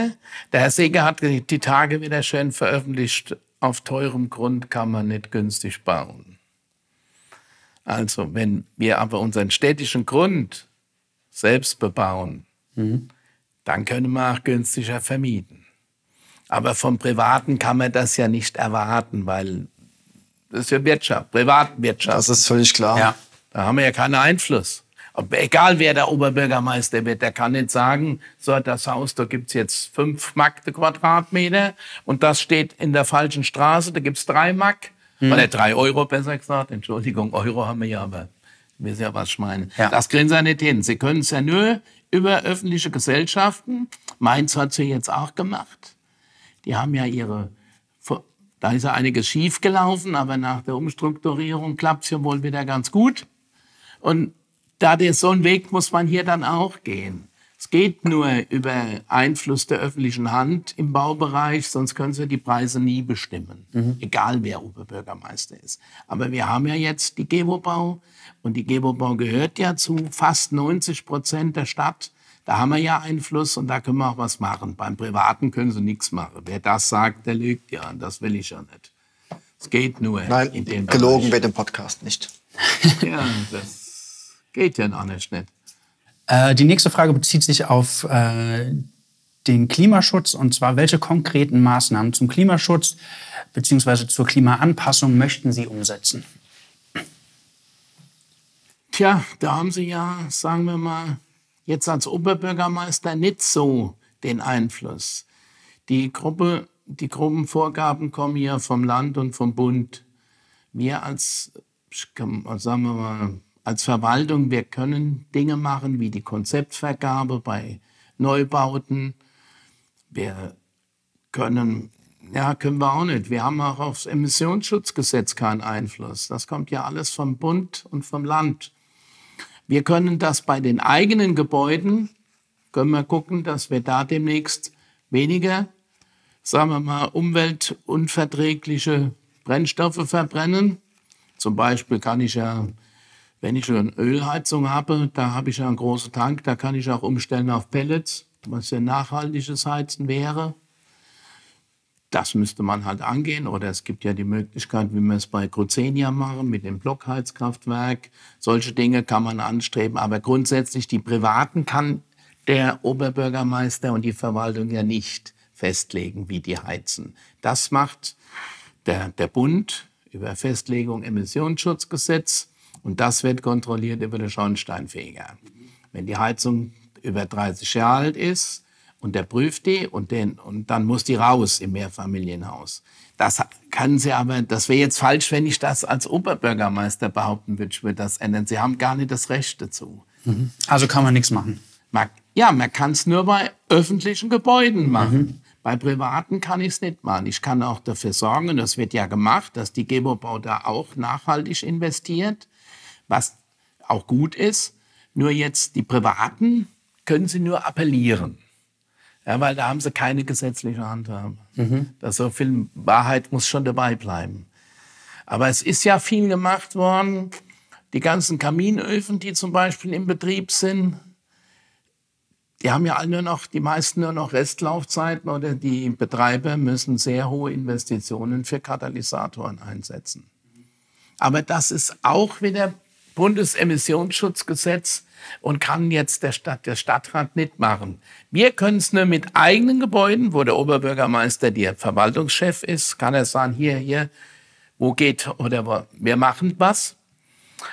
Der Herr Seeger hat die Tage wieder schön veröffentlicht, auf teurem Grund kann man nicht günstig bauen. Also, wenn wir aber unseren städtischen Grund selbst bebauen, mhm. dann können wir auch günstiger vermieten. Aber vom Privaten kann man das ja nicht erwarten, weil das ist ja Wirtschaft, Privatwirtschaft. Das ist völlig klar. Ja, da haben wir ja keinen Einfluss egal wer der Oberbürgermeister wird, der kann nicht sagen, so das Haus, da gibt's jetzt fünf Mark Quadratmeter und das steht in der falschen Straße, da gibt's drei Mark. Hm. Oder drei Euro besser gesagt. Entschuldigung, Euro haben wir ja, aber wissen ja, was ich meine. Ja. Das kriegen sie nicht hin. Sie können es ja nur über öffentliche Gesellschaften. Mainz hat sie jetzt auch gemacht. Die haben ja ihre, da ist ja einiges schiefgelaufen, aber nach der Umstrukturierung klappt's ja wohl wieder ganz gut. Und da der, so einen Weg muss man hier dann auch gehen. Es geht nur über Einfluss der öffentlichen Hand im Baubereich, sonst können Sie die Preise nie bestimmen, mhm. egal wer Oberbürgermeister ist. Aber wir haben ja jetzt die Gebobau und die Gebobau gehört ja zu fast 90 Prozent der Stadt. Da haben wir ja Einfluss und da können wir auch was machen. Beim Privaten können Sie nichts machen. Wer das sagt, der lügt ja. Und das will ich ja nicht. Es geht nur Nein, in dem gelogen Bereich. wird im Podcast nicht. ja, das Geht ja noch nicht. Äh, die nächste Frage bezieht sich auf äh, den Klimaschutz und zwar, welche konkreten Maßnahmen zum Klimaschutz bzw. zur Klimaanpassung möchten Sie umsetzen? Tja, da haben Sie ja, sagen wir mal, jetzt als Oberbürgermeister nicht so den Einfluss. Die Gruppe, die Gruppenvorgaben kommen ja vom Land und vom Bund. Wir als, sagen wir mal, als Verwaltung, wir können Dinge machen wie die Konzeptvergabe bei Neubauten. Wir können, ja, können wir auch nicht. Wir haben auch aufs Emissionsschutzgesetz keinen Einfluss. Das kommt ja alles vom Bund und vom Land. Wir können das bei den eigenen Gebäuden, können wir gucken, dass wir da demnächst weniger, sagen wir mal, umweltunverträgliche Brennstoffe verbrennen. Zum Beispiel kann ich ja wenn ich eine Ölheizung habe, da habe ich einen großen Tank, da kann ich auch umstellen auf Pellets, was ja nachhaltiges Heizen wäre. Das müsste man halt angehen. Oder es gibt ja die Möglichkeit, wie wir es bei Cruzenia machen, mit dem Blockheizkraftwerk. Solche Dinge kann man anstreben. Aber grundsätzlich, die Privaten kann der Oberbürgermeister und die Verwaltung ja nicht festlegen, wie die heizen. Das macht der, der Bund über Festlegung Emissionsschutzgesetz und das wird kontrolliert über den Schornsteinfeger. Wenn die Heizung über 30 Jahre alt ist und der prüft die und, den, und dann muss die raus im Mehrfamilienhaus. Das können Sie aber, das wäre jetzt falsch, wenn ich das als Oberbürgermeister behaupten würde, ich würde das ändern. Sie haben gar nicht das Recht dazu. Also kann man nichts machen. Ja, man kann es nur bei öffentlichen Gebäuden machen. Bei privaten kann ich es nicht machen. Ich kann auch dafür sorgen, und das wird ja gemacht, dass die Gebobau da auch nachhaltig investiert, was auch gut ist. Nur jetzt die Privaten können sie nur appellieren. Ja, weil da haben sie keine gesetzliche Handhabe. Da so viel Wahrheit muss schon dabei bleiben. Aber es ist ja viel gemacht worden. Die ganzen Kaminöfen, die zum Beispiel im Betrieb sind, die haben ja alle nur noch, die meisten nur noch Restlaufzeiten oder die Betreiber müssen sehr hohe Investitionen für Katalysatoren einsetzen. Aber das ist auch wieder Bundesemissionsschutzgesetz und kann jetzt der, Stadt, der Stadtrat nicht machen. Wir können es nur mit eigenen Gebäuden, wo der Oberbürgermeister der Verwaltungschef ist, kann er sagen, hier, hier, wo geht oder wo, wir machen was.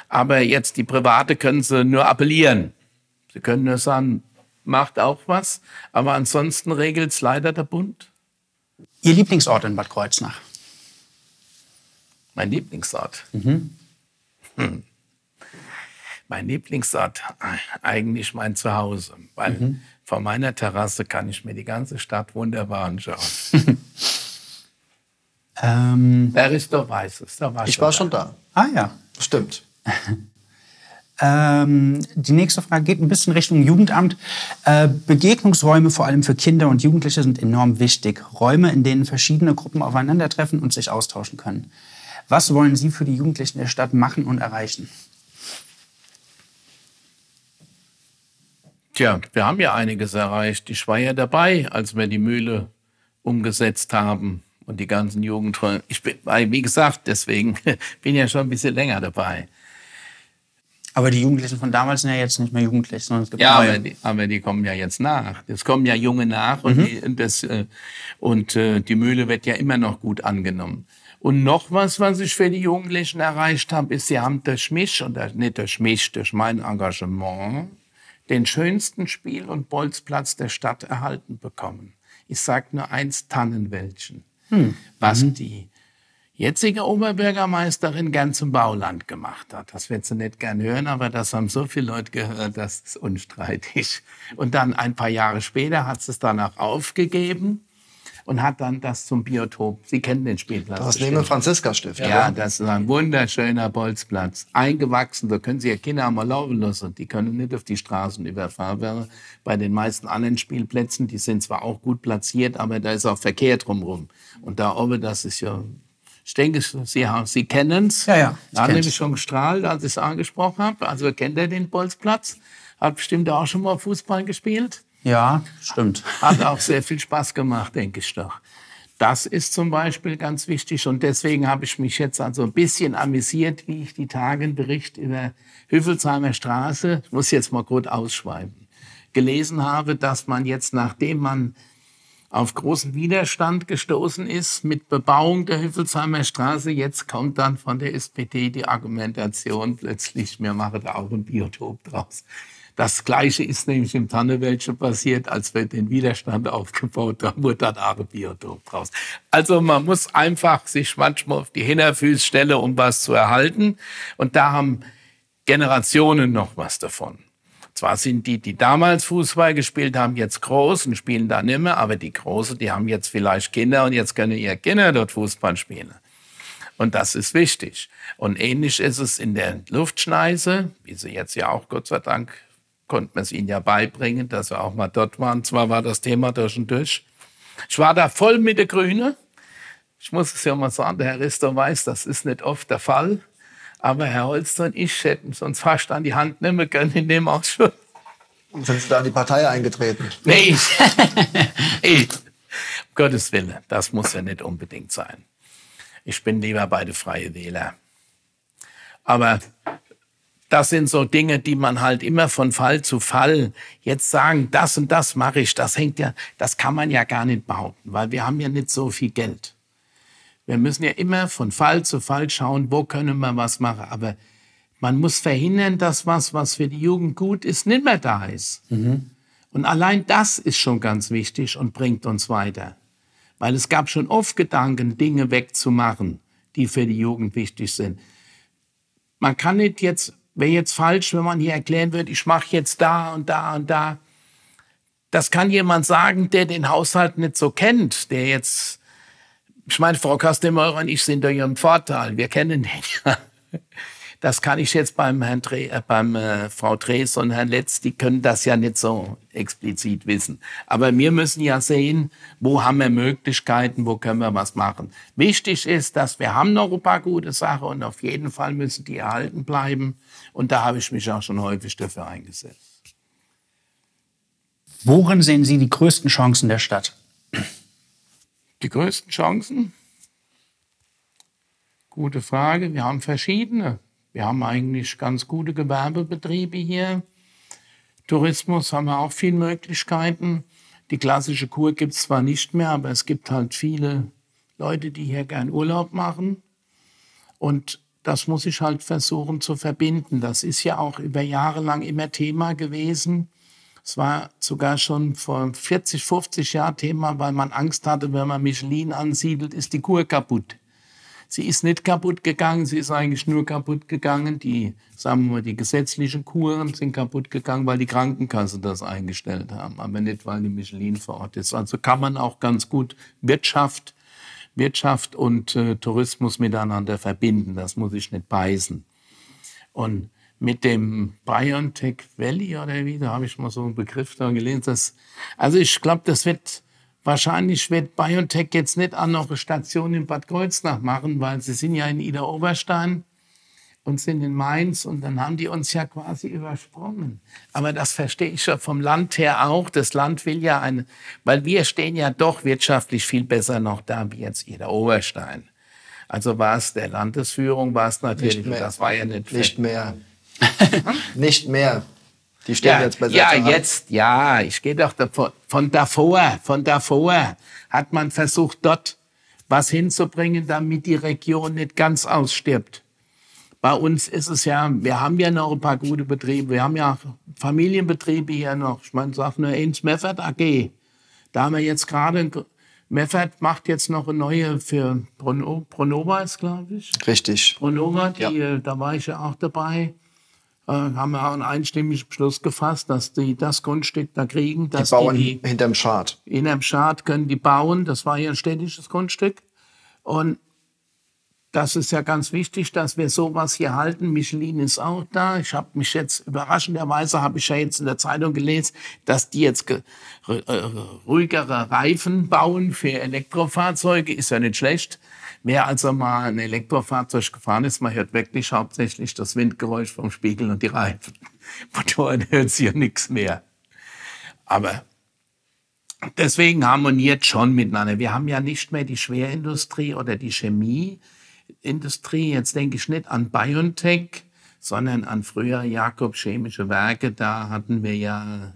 Aber jetzt die Private können sie nur appellieren. Sie können nur sagen, macht auch was. Aber ansonsten regelt es leider der Bund. Ihr Lieblingsort in Bad Kreuznach? Mein Lieblingsort. Hm. Mein Lieblingsort, eigentlich mein Zuhause. Weil Mhm. von meiner Terrasse kann ich mir die ganze Stadt wunderbar anschauen. Ähm, Wer ist doch weiß es. Da war Ich war schon da. ah ja. Stimmt. Ähm, die nächste Frage geht ein bisschen Richtung Jugendamt. Äh, Begegnungsräume, vor allem für Kinder und Jugendliche, sind enorm wichtig. Räume, in denen verschiedene Gruppen aufeinandertreffen und sich austauschen können. Was wollen Sie für die Jugendlichen der Stadt machen und erreichen? Tja, wir haben ja einiges erreicht. Ich war ja dabei, als wir die Mühle umgesetzt haben und die ganzen Jugendräume. Ich bin, wie gesagt, deswegen bin ja schon ein bisschen länger dabei. Aber die Jugendlichen von damals sind ja jetzt nicht mehr jugendlich, sondern es gibt Ja, neue. aber die, aber die kommen ja jetzt nach. Es kommen ja Junge nach und, die, und das, äh, und äh, die Mühle wird ja immer noch gut angenommen. Und noch was, was ich für die Jugendlichen erreicht habe, ist, sie haben durch mich, und das- nicht durch mich, durch mein Engagement, den schönsten Spiel- und Bolzplatz der Stadt erhalten bekommen. Ich sage nur eins, Tannenwäldchen. Was die jetzige Oberbürgermeisterin gern zum Bauland gemacht hat. Das wird sie nicht gern hören, aber das haben so viele Leute gehört, das ist unstreitig. Und dann ein paar Jahre später hat sie es dann auch aufgegeben und hat dann das zum Biotop. Sie kennen den Spielplatz. Das neben dem Franziska-Stift. Ja, das ist ein wunderschöner Bolzplatz. Eingewachsen, da können Sie Ihr Kinder mal laufen lassen. Die können nicht auf die Straßen überfahren. Während Bei den meisten anderen Spielplätzen, die sind zwar auch gut platziert, aber da ist auch Verkehr drumherum. Und da oben, das ist ja, ich denke, Sie, Sie kennen es. Ja, ja, ich Da hat nämlich schon gestrahlt, als ich es angesprochen habe. Also kennt er den Bolzplatz? Hat bestimmt auch schon mal Fußball gespielt. Ja, stimmt. Hat auch sehr viel Spaß gemacht, denke ich doch. Das ist zum Beispiel ganz wichtig und deswegen habe ich mich jetzt also ein bisschen amüsiert, wie ich die Tage einen Bericht über Hüffelsheimer Straße, ich muss jetzt mal kurz ausschweifen, gelesen habe, dass man jetzt, nachdem man auf großen Widerstand gestoßen ist mit Bebauung der Hüffelsheimer Straße, jetzt kommt dann von der SPD die Argumentation plötzlich, wir machen da auch ein Biotop draus. Das Gleiche ist nämlich im Tannewäldchen passiert, als wir den Widerstand aufgebaut haben, wurde dann auch ein Biotop draus. Also man muss einfach sich manchmal auf die Hinterfüße stellen, um was zu erhalten. Und da haben Generationen noch was davon. Zwar sind die, die damals Fußball gespielt haben, jetzt groß und spielen da nicht mehr, aber die Großen, die haben jetzt vielleicht Kinder und jetzt können ihre Kinder dort Fußball spielen. Und das ist wichtig. Und ähnlich ist es in der Luftschneise, wie sie jetzt ja auch, Gott sei Dank, konnte man es ihnen ja beibringen, dass sie auch mal dort waren. Zwar war das Thema durch und durch. Ich war da voll mit der Grüne. Ich muss es ja mal sagen, der Herr Rister weiß, das ist nicht oft der Fall. Aber Herr Holster und ich hätten uns fast an die Hand nehmen können in dem Ausschuss. Sind Sie da in die Partei eingetreten? Nee, nee. um Gottes Willen, das muss ja nicht unbedingt sein. Ich bin lieber bei den Freien Wähler. Aber das sind so Dinge, die man halt immer von Fall zu Fall jetzt sagen, das und das mache ich, das hängt ja, das kann man ja gar nicht behaupten, weil wir haben ja nicht so viel Geld. Wir müssen ja immer von Fall zu Fall schauen, wo können wir was machen. Aber man muss verhindern, dass was, was für die Jugend gut ist, nicht mehr da ist. Und allein das ist schon ganz wichtig und bringt uns weiter. Weil es gab schon oft Gedanken, Dinge wegzumachen, die für die Jugend wichtig sind. Man kann nicht jetzt, wäre jetzt falsch, wenn man hier erklären würde, ich mache jetzt da und da und da. Das kann jemand sagen, der den Haushalt nicht so kennt, der jetzt, ich meine, Frau Kastemeurer und ich sind da im Vorteil, wir kennen den ja. Das kann ich jetzt beim Herrn Tre äh, beim äh, Frau Drees und Herrn Letz, die können das ja nicht so explizit wissen. Aber wir müssen ja sehen, wo haben wir Möglichkeiten, wo können wir was machen. Wichtig ist, dass wir haben noch ein paar gute Sachen und auf jeden Fall müssen die erhalten bleiben. Und da habe ich mich auch schon häufig dafür eingesetzt. Worin sehen Sie die größten Chancen der Stadt? Die größten Chancen? Gute Frage. Wir haben verschiedene. Wir haben eigentlich ganz gute Gewerbebetriebe hier. Tourismus haben wir auch viele Möglichkeiten. Die klassische Kur gibt es zwar nicht mehr, aber es gibt halt viele Leute, die hier gern Urlaub machen. Und das muss ich halt versuchen zu verbinden. Das ist ja auch über Jahre lang immer Thema gewesen. Es war sogar schon vor 40, 50 Jahren Thema, weil man Angst hatte, wenn man Michelin ansiedelt, ist die Kur kaputt. Sie ist nicht kaputt gegangen, sie ist eigentlich nur kaputt gegangen. Die, sagen wir mal, die gesetzlichen Kuren sind kaputt gegangen, weil die Krankenkasse das eingestellt haben, aber nicht, weil die Michelin vor Ort ist. Also kann man auch ganz gut Wirtschaft, Wirtschaft und äh, Tourismus miteinander verbinden. Das muss ich nicht beißen. Und mit dem BioNTech Valley oder wie, da habe ich mal so einen Begriff da gelesen. Dass, also ich glaube, das wird Wahrscheinlich wird BioNTech jetzt nicht auch noch eine Station in Bad Kreuznach machen, weil sie sind ja in Ida Oberstein und sind in Mainz und dann haben die uns ja quasi übersprungen. Aber das verstehe ich ja vom Land her auch. Das Land will ja eine, weil wir stehen ja doch wirtschaftlich viel besser noch da wie jetzt Ida Oberstein. Also war es der Landesführung, war es natürlich, das war ja nicht, nicht mehr. nicht mehr. Die stehen ja, jetzt bei Ja, Sechser jetzt, ja, ich gehe doch davon, von davor, von davor hat man versucht, dort was hinzubringen, damit die Region nicht ganz ausstirbt. Bei uns ist es ja, wir haben ja noch ein paar gute Betriebe. Wir haben ja Familienbetriebe hier noch. Ich meine, sag nur eins, Meffert AG. Da haben wir jetzt gerade, Meffert macht jetzt noch eine neue für Prono, Pronova ist, glaube ich. Richtig. Pronova, die, Ja. äh, da war ich ja auch dabei. Äh, haben wir auch einen einstimmigen Beschluss gefasst, dass die das Grundstück da kriegen, Die dass bauen die, die hinterm Schad. in einem Schad können die bauen. Das war ja ein städtisches Grundstück. Und das ist ja ganz wichtig, dass wir sowas hier halten. Michelin ist auch da. Ich habe mich jetzt überraschenderweise habe ich ja jetzt in der Zeitung gelesen, dass die jetzt ge- ruhigere Reifen bauen für Elektrofahrzeuge. Ist ja nicht schlecht. Wer also mal ein Elektrofahrzeug gefahren ist, man hört wirklich hauptsächlich das Windgeräusch vom Spiegel und die Reifen. Motoren hört sie ja nichts mehr. Aber deswegen harmoniert schon miteinander. Wir haben ja nicht mehr die Schwerindustrie oder die Chemieindustrie. Jetzt denke ich nicht an BioNTech, sondern an früher Jakob Chemische Werke. Da hatten wir ja,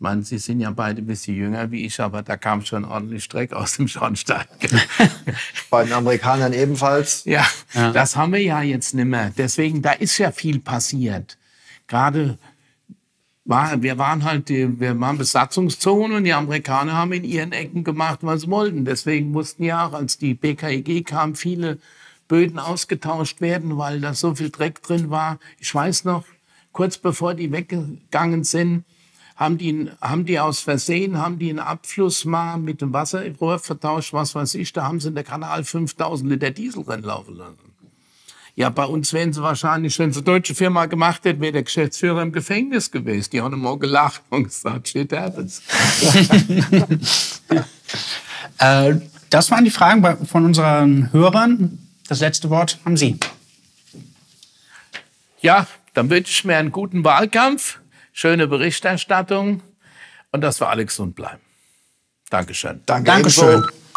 ich meine, Sie sind ja beide ein bisschen jünger wie ich, aber da kam schon ordentlich Dreck aus dem Schornstein. Bei den Amerikanern ebenfalls. Ja, das haben wir ja jetzt nicht mehr. Deswegen, da ist ja viel passiert. Gerade war, wir waren halt, die, wir waren Besatzungszone und die Amerikaner haben in ihren Ecken gemacht, was sie wollten. Deswegen mussten ja auch, als die BKEG kam, viele Böden ausgetauscht werden, weil da so viel Dreck drin war. Ich weiß noch, kurz bevor die weggegangen sind, haben die, haben die aus Versehen, haben die einen Abfluss mal mit dem Wasserrohr vertauscht, was weiß ich, da haben sie in der Kanal 5000 Liter Diesel reinlaufen lassen. Ja, bei uns wären sie wahrscheinlich, wenn sie eine deutsche Firma gemacht hätte, wäre der Geschäftsführer im Gefängnis gewesen. Die haben immer gelacht und gesagt, shit happens. Äh, das waren die Fragen von unseren Hörern. Das letzte Wort haben Sie. Ja, dann wünsche ich mir einen guten Wahlkampf, schöne Berichterstattung und dass wir alle gesund bleiben. Dankeschön. Danke Dankeschön. ebenso.